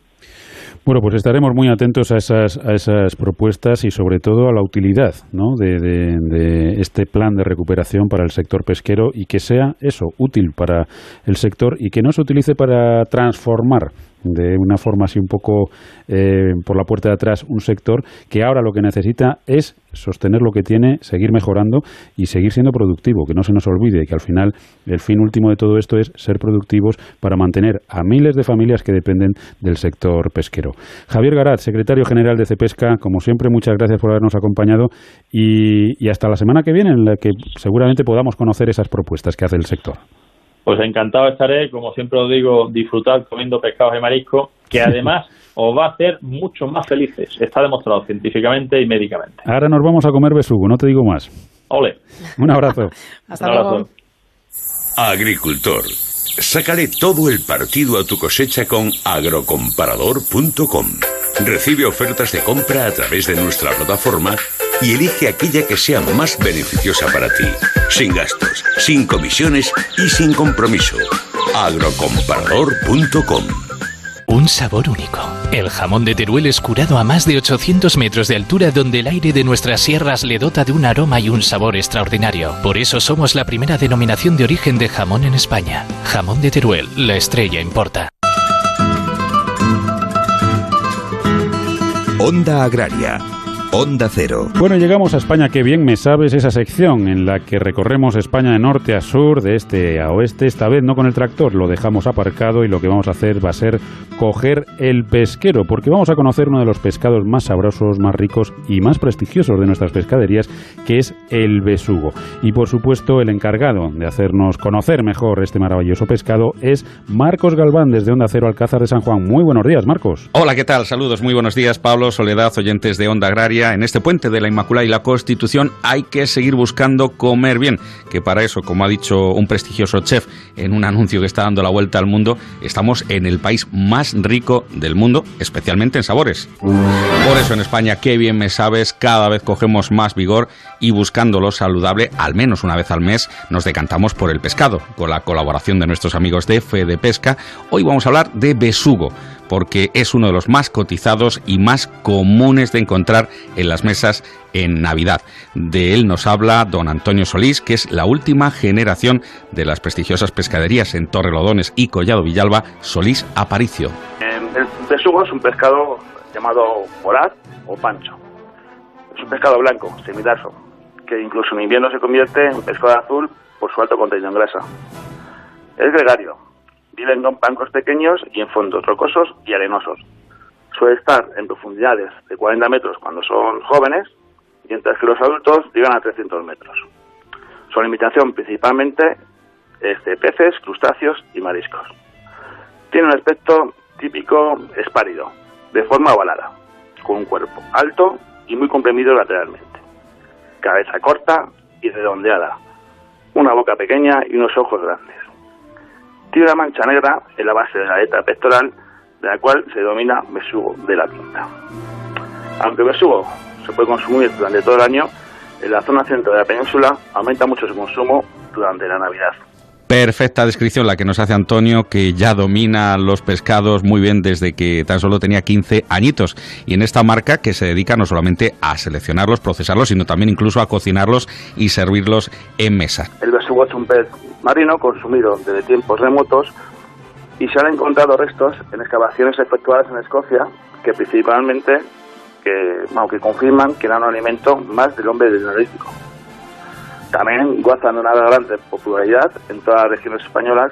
Bueno, pues estaremos muy atentos a esas, a esas propuestas y sobre todo a la utilidad ¿no? de, de, este plan de recuperación para el sector pesquero y que sea eso, útil para el sector y que no se utilice para transformar de una forma así un poco eh, por la puerta de atrás un sector que ahora lo que necesita es sostener lo que tiene, seguir mejorando y seguir siendo productivo, que no se nos olvide que al final el fin último de todo esto es ser productivos para mantener a miles de familias que dependen del sector pesquero. Javier Garat, secretario general de Cepesca, como siempre, muchas gracias por habernos acompañado y, y hasta la semana que viene en la que seguramente podamos conocer esas propuestas que hace el sector. Pues encantado estaré, como siempre os digo, disfrutar comiendo pescados y mariscos, que además os va a hacer mucho más felices. Está demostrado científicamente y médicamente. Ahora nos vamos a comer besugo, no te digo más. Ole. Un abrazo. Hasta luego. Agricultor. Sácale todo el partido a tu cosecha con agrocomparador.com. Recibe ofertas de compra a través de nuestra plataforma y elige aquella que sea más beneficiosa para ti, sin gastos, sin comisiones y sin compromiso. agrocomparador.com un sabor único. El jamón de Teruel es curado a más de 800 metros de altura donde el aire de nuestras sierras le dota de un aroma y un sabor extraordinario. Por eso somos la primera denominación de origen de jamón en España. Jamón de Teruel, la estrella importa. Onda Agraria Onda Cero. Bueno, llegamos a España, qué bien me sabes esa sección en la que recorremos España de norte a sur, de este a oeste, esta vez no con el tractor, lo dejamos aparcado y lo que vamos a hacer va a ser coger el pesquero, porque vamos a conocer uno de los pescados más sabrosos, más ricos y más prestigiosos de nuestras pescaderías, que es el besugo. Y por supuesto, el encargado de hacernos conocer mejor este maravilloso pescado es Marcos Galván desde Onda Cero Alcázar de San Juan. Muy buenos días, Marcos. Hola, ¿qué tal? Saludos, muy buenos días, Pablo, Soledad, oyentes de Onda Agraria en este puente de la Inmaculada y la Constitución, hay que seguir buscando comer bien, que para eso, como ha dicho un prestigioso chef en un anuncio que está dando la vuelta al mundo, estamos en el país más rico del mundo, especialmente en sabores. Por eso en España, qué bien me sabes, cada vez cogemos más vigor y buscando lo saludable, al menos una vez al mes, nos decantamos por el pescado. Con la colaboración de nuestros amigos de Fede Pesca, hoy vamos a hablar de besugo porque es uno de los más cotizados y más comunes de encontrar en las mesas en Navidad. De él nos habla don Antonio Solís, que es la última generación de las prestigiosas pescaderías en Torrelodones y Collado Villalba, Solís Aparicio. El besugo es un pescado llamado morat o pancho. Es un pescado blanco, semidarso, que incluso en invierno se convierte en pescado azul por su alto contenido en grasa. Es gregario, Viven en bancos pequeños y en fondos rocosos y arenosos. Suele estar en profundidades de 40 metros cuando son jóvenes, mientras que los adultos llegan a 300 metros. Su alimentación principalmente es de peces, crustáceos y mariscos. Tiene un aspecto típico espárido, de forma ovalada, con un cuerpo alto y muy comprimido lateralmente. cabeza corta y redondeada, una boca pequeña y unos ojos grandes. Tiene una mancha negra en la base de la aleta pectoral, de la cual se denomina besugo de la pinta. Aunque el besugo se puede consumir durante todo el año, en la zona centro de la península aumenta mucho su consumo durante la Navidad. Perfecta descripción la que nos hace Antonio, que ya domina los pescados muy bien desde que tan solo tenía 15 añitos. Y en esta marca que se dedica no solamente a seleccionarlos, procesarlos, sino también incluso a cocinarlos y servirlos en mesa. El besugo es un pez marino consumido desde tiempos remotos y se han encontrado restos en excavaciones efectuadas en Escocia que principalmente que, confirman que era un alimento más del hombre del neolítico. También gozan de una gran popularidad en todas las regiones españolas,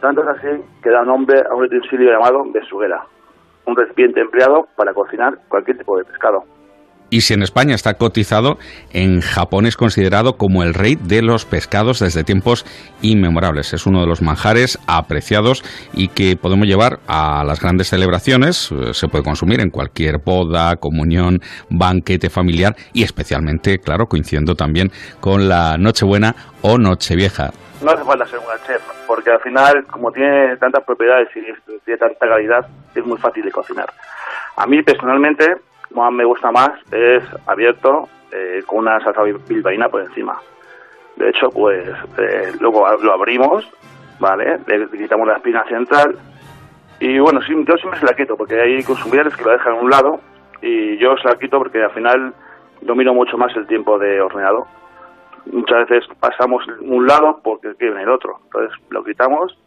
tanto es así que da nombre a un utensilio llamado besuguera, un recipiente empleado para cocinar cualquier tipo de pescado. Y si en España está cotizado, en Japón es considerado como el rey de los pescados desde tiempos inmemorables. Es uno de los manjares apreciados y que podemos llevar a las grandes celebraciones. Eh, se puede consumir en cualquier boda, comunión, banquete familiar y especialmente, claro, coincidiendo también con la Nochebuena o Nochevieja. No hace falta ser un chef, porque al final, como tiene tantas propiedades y tiene tanta calidad, es muy fácil de cocinar. A mí personalmente me gusta más es abierto eh, con una salsa bilbaína por encima. De hecho, pues eh, luego lo abrimos, ¿vale? Le quitamos la espina central y bueno, sí, yo siempre se la quito porque hay consumidores que lo dejan a un lado y yo se la quito porque al final domino mucho más el tiempo de horneado. Muchas veces pasamos un lado porque quieren el otro. Entonces lo quitamos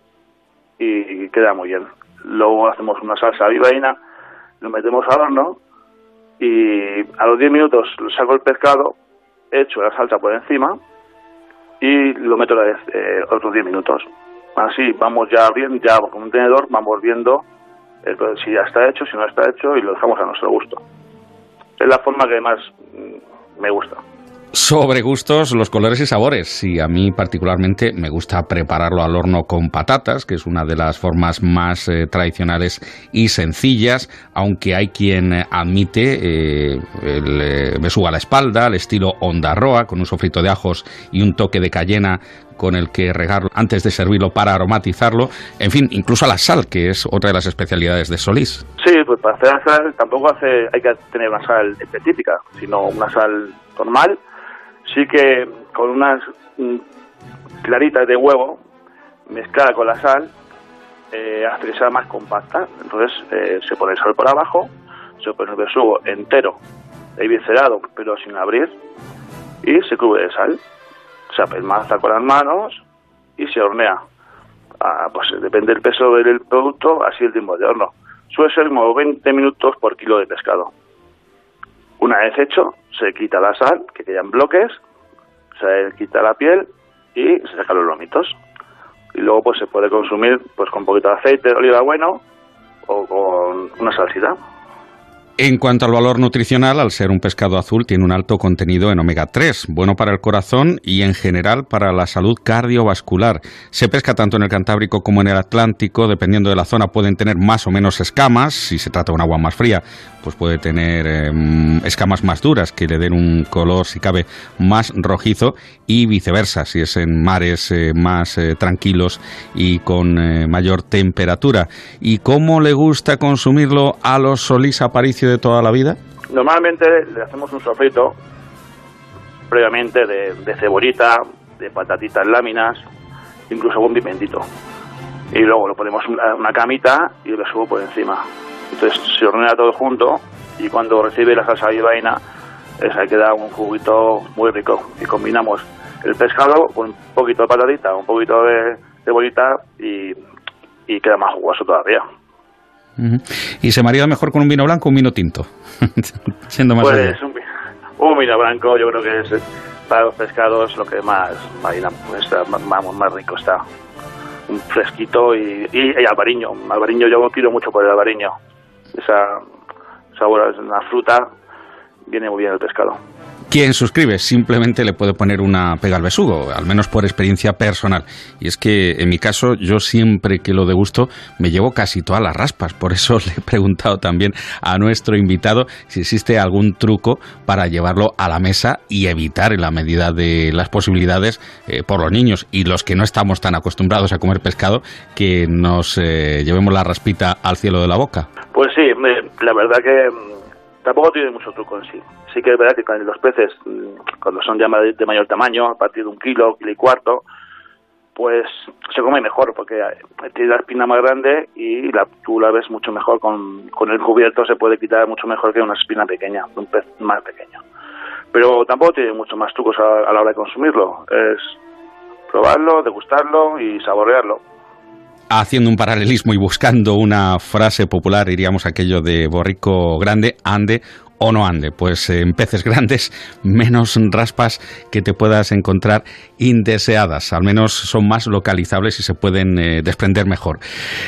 y queda muy bien. Luego hacemos una salsa bilbaína, lo metemos al horno y a los 10 minutos saco el pescado, echo la salsa por encima y lo meto la vez, eh, otros 10 minutos. Así vamos ya abriendo, ya con un tenedor vamos viendo eh, si ya está hecho, si no está hecho y lo dejamos a nuestro gusto. Es la forma que más mm, me gusta sobre gustos, los colores y sabores. Y a mí particularmente me gusta prepararlo al horno con patatas, que es una de las formas más eh, tradicionales y sencillas, aunque hay quien admite eh, el eh, a la espalda, al estilo onda roa, con un sofrito de ajos y un toque de cayena con el que regarlo antes de servirlo para aromatizarlo, en fin, incluso a la sal, que es otra de las especialidades de Solís. Sí, pues para hacer la sal tampoco hace, hay que tener una sal específica, sino una sal normal, sí que con unas mm, claritas de huevo mezclada con la sal eh, hace que sea más compacta. Entonces eh, se pone el sal por abajo, se pone el besugo entero y viscerado, pero sin abrir, y se cubre de sal. Se apelmaza con las manos y se hornea. Ah, pues depende del peso del producto, así el tiempo de horno. Suele ser como 20 minutos por kilo de pescado. Una vez hecho, se quita la sal, que quedan bloques, se quita la piel y se sacan los lomitos. Y luego pues se puede consumir pues con un poquito de aceite de oliva bueno o con una salsita. En cuanto al valor nutricional, al ser un pescado azul, tiene un alto contenido en omega 3, bueno para el corazón y en general para la salud cardiovascular. Se pesca tanto en el Cantábrico como en el Atlántico, dependiendo de la zona pueden tener más o menos escamas, si se trata de un agua más fría, pues puede tener em, escamas más duras que le den un color, si cabe, más rojizo y viceversa, si es en mares eh, más eh, tranquilos y con eh, mayor temperatura. ¿Y cómo le gusta consumirlo a los solís aparicio de toda la vida? Normalmente le hacemos un sofrito previamente de, de cebollita, de patatitas láminas, incluso un pimentito. Y luego lo ponemos una, una camita y lo subo por encima. Entonces se hornea todo junto y cuando recibe la salsa de vaina, esa queda un juguito muy rico. Y combinamos el pescado con un poquito de patatita, un poquito de cebollita y, y queda más jugoso todavía. ¿Y se marida mejor con un vino blanco o un vino tinto? Siendo más pues un, vino blanco yo creo que es para los pescados lo que más marina, pues, vamos, más rico está. Un fresquito y, y, albariño. Albariño yo tiro mucho por el albariño. Esa sabor es una fruta, viene muy bien el pescado. Quien suscribe simplemente le puede poner una pega al besugo, al menos por experiencia personal. Y es que en mi caso yo siempre que lo degusto me llevo casi todas las raspas. Por eso le he preguntado también a nuestro invitado si existe algún truco para llevarlo a la mesa y evitar en la medida de las posibilidades eh, por los niños y los que no estamos tan acostumbrados a comer pescado que nos eh, llevemos la raspita al cielo de la boca. Pues sí, la verdad que tampoco tiene mucho truco en sí. Sí que es verdad que los peces, mm, cuando son ya de mayor tamaño, a partir de un kilo, kilo y cuarto, pues se come mejor porque tiene la espina más grande y la, tú la ves mucho mejor. Con, con el cubierto, se puede quitar mucho mejor que una espina pequeña, un pez más pequeño. Pero tampoco tiene mucho más trucos a, a la hora de consumirlo, es probarlo, degustarlo y saborearlo haciendo un paralelismo y buscando una frase popular, diríamos aquello de borrico grande, ande o no ande. Pues en peces grandes, menos raspas que te puedas encontrar indeseadas. Al menos son más localizables y se pueden eh, desprender mejor.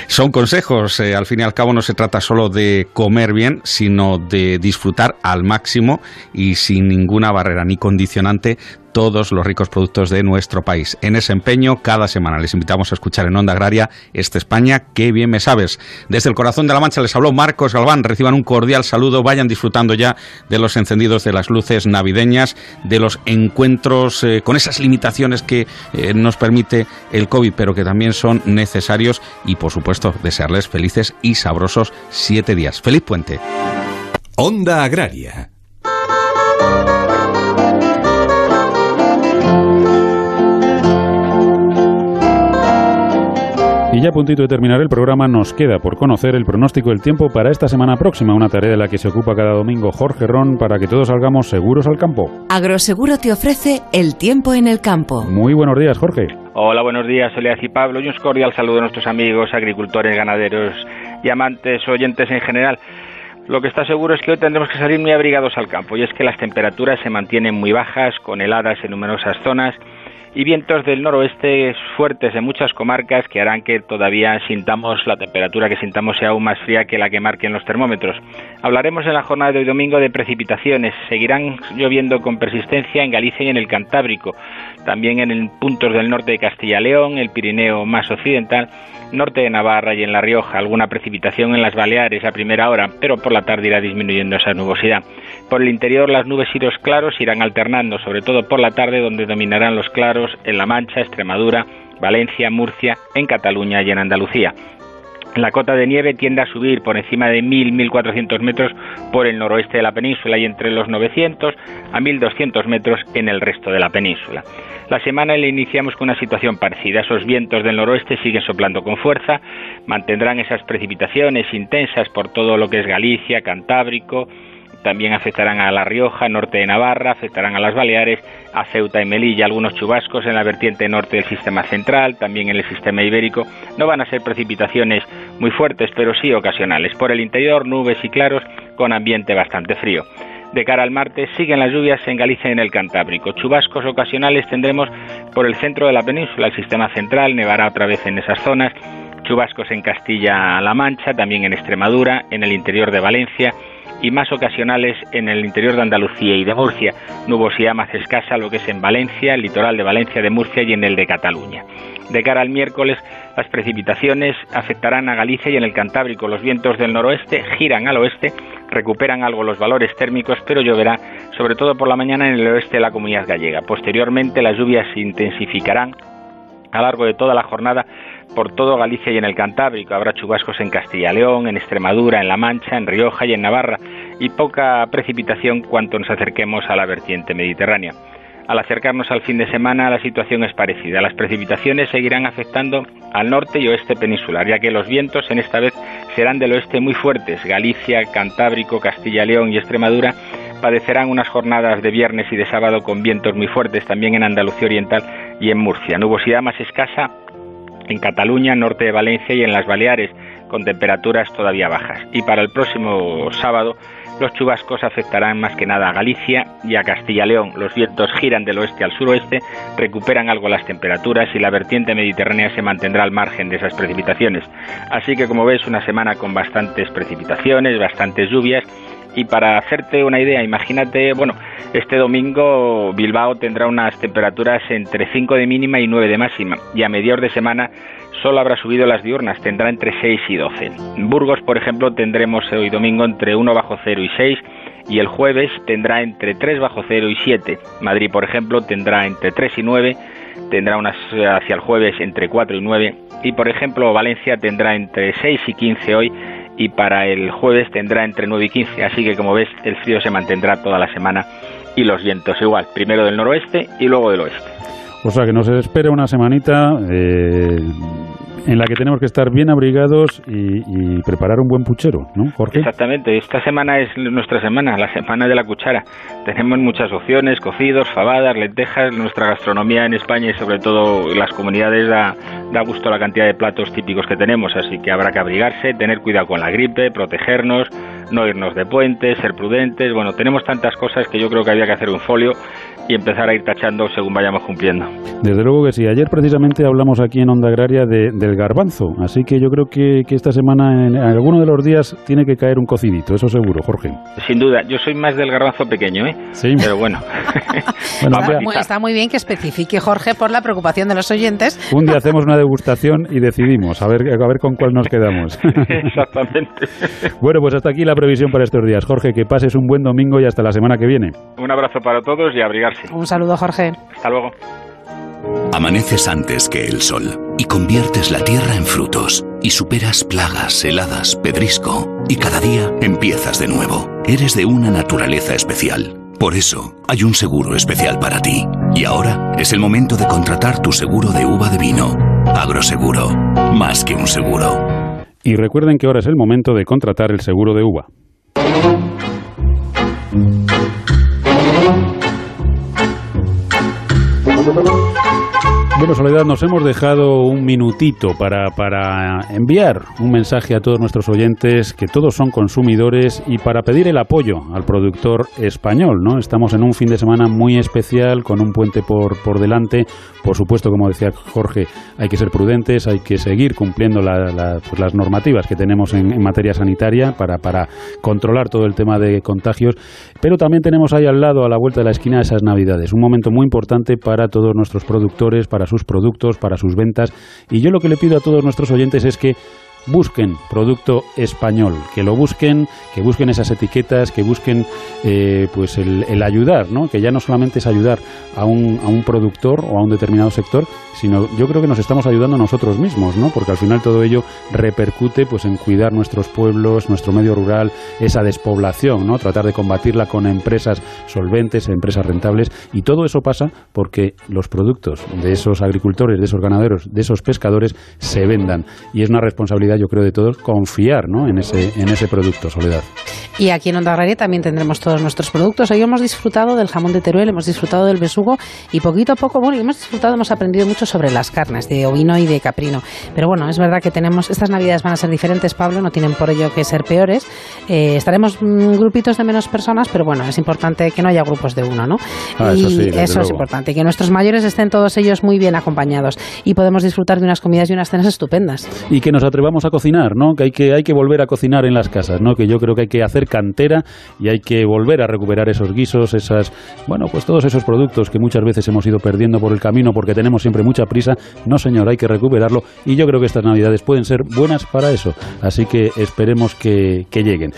Son consejos. Eh, al fin y al cabo no se trata solo de comer bien, sino de disfrutar al máximo y sin ninguna barrera ni condicionante todos los ricos productos de nuestro país. En ese empeño, cada semana les invitamos a escuchar en Onda Agraria este España, qué bien me sabes. Desde el corazón de la Mancha les habló Marcos Galván. Reciban un cordial saludo, vayan disfrutando ya de los encendidos de las luces navideñas, de los encuentros eh, con esas limitaciones que eh, nos permite el COVID, pero que también son necesarios y, por supuesto, desearles felices y sabrosos siete días. Feliz puente. Onda Agraria Y ya a puntito de terminar el programa nos queda por conocer el pronóstico del tiempo para esta semana próxima, una tarea de la que se ocupa cada domingo Jorge Ron para que todos salgamos seguros al campo. Agroseguro te ofrece el tiempo en el campo. Muy buenos días, Jorge. Hola, buenos días, Soledad y Pablo. Y un cordial saludo a nuestros amigos, agricultores, ganaderos y amantes, oyentes en general. Lo que está seguro es que hoy tendremos que salir muy abrigados al campo y es que las temperaturas se mantienen muy bajas, con heladas en numerosas zonas y vientos del noroeste fuertes en muchas comarcas que harán que todavía sintamos la temperatura que sintamos sea aún más fría que la que marquen los termómetros. Hablaremos en la jornada de hoy domingo de precipitaciones. Seguirán lloviendo con persistencia en Galicia y en el Cantábrico, también en puntos del norte de Castilla-León, el Pirineo más occidental norte de Navarra y en La Rioja, alguna precipitación en las Baleares a primera hora, pero por la tarde irá disminuyendo esa nubosidad. Por el interior las nubes y los claros irán alternando, sobre todo por la tarde donde dominarán los claros en La Mancha, Extremadura, Valencia, Murcia, en Cataluña y en Andalucía. La cota de nieve tiende a subir por encima de 1.000-1.400 metros por el noroeste de la península y entre los 900 a 1.200 metros en el resto de la península. La semana le iniciamos con una situación parecida. Esos vientos del noroeste siguen soplando con fuerza, mantendrán esas precipitaciones intensas por todo lo que es Galicia, Cantábrico, también afectarán a La Rioja, norte de Navarra, afectarán a las Baleares, a Ceuta y Melilla, algunos chubascos en la vertiente norte del sistema central, también en el sistema ibérico. No van a ser precipitaciones muy fuertes, pero sí ocasionales. Por el interior, nubes y claros con ambiente bastante frío. De cara al martes siguen las lluvias en Galicia y en el Cantábrico. Chubascos ocasionales tendremos por el centro de la península, el sistema central, nevará otra vez en esas zonas. Chubascos en Castilla-La Mancha, también en Extremadura, en el interior de Valencia y más ocasionales en el interior de Andalucía y de Murcia. Nubosidad más escasa lo que es en Valencia, el litoral de Valencia, de Murcia y en el de Cataluña. De cara al miércoles, las precipitaciones afectarán a Galicia y en el Cantábrico. Los vientos del noroeste giran al oeste, recuperan algo los valores térmicos, pero lloverá sobre todo por la mañana en el oeste de la comunidad gallega. Posteriormente, las lluvias se intensificarán a lo largo de toda la jornada por todo Galicia y en el Cantábrico. Habrá chubascos en Castilla León, en Extremadura, en La Mancha, en Rioja y en Navarra, y poca precipitación cuanto nos acerquemos a la vertiente mediterránea. Al acercarnos al fin de semana la situación es parecida. Las precipitaciones seguirán afectando al norte y oeste peninsular, ya que los vientos en esta vez serán del oeste muy fuertes. Galicia, Cantábrico, Castilla León y Extremadura padecerán unas jornadas de viernes y de sábado con vientos muy fuertes también en Andalucía Oriental y en Murcia. Nubosidad más escasa en Cataluña, norte de Valencia y en las Baleares, con temperaturas todavía bajas. Y para el próximo sábado, los chubascos afectarán más que nada a Galicia y a Castilla-León. Los vientos giran del oeste al suroeste, recuperan algo las temperaturas y la vertiente mediterránea se mantendrá al margen de esas precipitaciones. Así que, como ves, una semana con bastantes precipitaciones, bastantes lluvias Y para hacerte una idea, imagínate, bueno, este domingo Bilbao tendrá unas temperaturas entre 5 de mínima y 9 de máxima. Y a mediados de semana solo habrá subido las diurnas, tendrá entre 6 y 12. Burgos, por ejemplo, tendremos hoy domingo entre 1 bajo 0 y 6 y el jueves tendrá entre 3 bajo 0 y 7. Madrid, por ejemplo, tendrá entre 3 y 9, tendrá unas hacia el jueves entre 4 y 9 y por ejemplo Valencia tendrá entre 6 y 15 hoy y para el jueves tendrá entre 9 y 15, así que como ves el frío se mantendrá toda la semana y los vientos igual, primero del noroeste y luego del oeste. O sea que nos espera una semanita eh, en la que tenemos que estar bien abrigados y, y, preparar un buen puchero, ¿no, Jorge? Exactamente, esta semana es nuestra semana, la semana de la cuchara. Tenemos muchas opciones, cocidos, fabadas, lentejas, nuestra gastronomía en España y sobre todo las comunidades da, da gusto la cantidad de platos típicos que tenemos, así que habrá que abrigarse, tener cuidado con la gripe, protegernos, no irnos de puentes, ser prudentes. Bueno, tenemos tantas cosas que yo creo que había que hacer un folio y empezar a ir tachando según vayamos cumpliendo. Desde luego que sí. Ayer precisamente hablamos aquí en Onda Agraria de, del garbanzo, así que yo creo que, que, esta semana en alguno de los días tiene que caer un cocidito, eso seguro, Jorge. Sin duda, yo soy más del garbanzo pequeño, ¿eh? Sí. Pero bueno. bueno está, muy, está, muy, bien que especifique Jorge por la preocupación de los oyentes. Un día hacemos una degustación y decidimos a ver, a ver con cuál nos quedamos. Exactamente. bueno, pues hasta aquí la previsión para estos días. Jorge, que pases un buen domingo y hasta la semana que viene. Un abrazo para todos y abrigarse. Un saludo, Jorge. Hasta luego. Amaneces antes que el sol y conviertes la tierra en frutos y superas plagas, heladas, pedrisco y cada día empiezas de nuevo. Eres de una naturaleza especial. Por eso hay un seguro especial para ti. Y ahora es el momento de contratar tu seguro de uva de vino. Agroseguro, más que un seguro. Y recuerden que ahora es el momento de contratar el seguro de uva. Bueno, Soledad, nos hemos dejado un minutito para, para, enviar un mensaje a todos nuestros oyentes, que todos son consumidores, y para pedir el apoyo al productor español. ¿no? Estamos en un fin de semana muy especial, con un puente por, por delante. Por supuesto, como decía Jorge, hay que ser prudentes, hay que seguir cumpliendo pues las normativas que tenemos en, en materia sanitaria para, para controlar todo el tema de contagios. Pero también tenemos ahí al lado, a la vuelta de la esquina, esas Navidades. Un momento muy importante para todos nuestros productores, para sus productos, para sus ventas. Y yo lo que le pido a todos nuestros oyentes es que busquen producto español, que lo busquen, que busquen esas etiquetas, que busquen eh, pues el, el, ayudar, ¿no? que ya no solamente es ayudar a un, a un productor o a un determinado sector, sino yo creo que nos estamos ayudando nosotros mismos, ¿no? porque al final todo ello repercute pues en cuidar nuestros pueblos, nuestro medio rural, esa despoblación, ¿no? tratar de combatirla con empresas solventes, empresas rentables, y todo eso pasa porque los productos de esos agricultores, de esos ganaderos, de esos pescadores se vendan, y es una responsabilidad yo creo de todos confiar ¿no? en, ese, en ese producto, Soledad. Y aquí en Onda Agraria también tendremos todos nuestros productos. Hoy hemos disfrutado del jamón de Teruel, hemos disfrutado del besugo y poquito a poco, bueno, hemos disfrutado, hemos aprendido mucho sobre las carnes de ovino y de caprino. Pero bueno, es verdad que tenemos, estas navidades van a ser diferentes, Pablo, no tienen por ello que ser peores. Eh, estaremos mmm, grupitos de menos personas, pero bueno, es importante que no haya grupos de uno, ¿no? Ah, y eso sí, eso es importante, que nuestros mayores estén todos ellos muy bien acompañados y podemos disfrutar de unas comidas y unas cenas estupendas. Y que nos atrevamos a cocinar, ¿no? Que hay que hay que volver a cocinar en las casas, ¿no? Que yo creo que hay que hacer cantera y hay que volver a recuperar esos guisos, esas, bueno, pues todos esos productos que muchas veces hemos ido perdiendo por el camino porque tenemos siempre mucha prisa. No, señor, hay que recuperarlo y yo creo que estas Navidades pueden ser buenas para eso. Así que esperemos que, lleguen.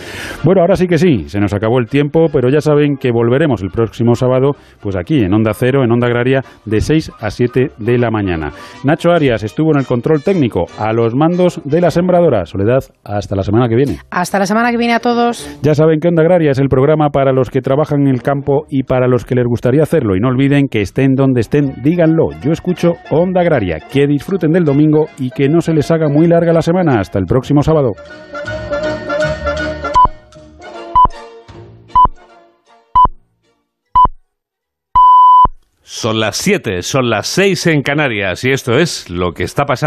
Bueno, ahora sí que sí, se nos acabó el tiempo, pero ya saben que volveremos el próximo sábado, pues aquí en Onda Cero, en Onda Agraria, de 6 a 7 de la mañana. Nacho Arias estuvo en el control técnico a los mandos de la sembradora. Soledad, hasta la semana que viene. Hasta la semana que viene a todos. Ya saben que Onda Agraria es el programa para los que trabajan en el campo y para los que les gustaría hacerlo. Y no olviden que estén donde estén, díganlo. Yo escucho Onda Agraria. Que disfruten del domingo y que no se les haga muy larga la semana. Hasta el próximo sábado. Son las 7, son las 6 en Canarias y esto es lo que está pasando.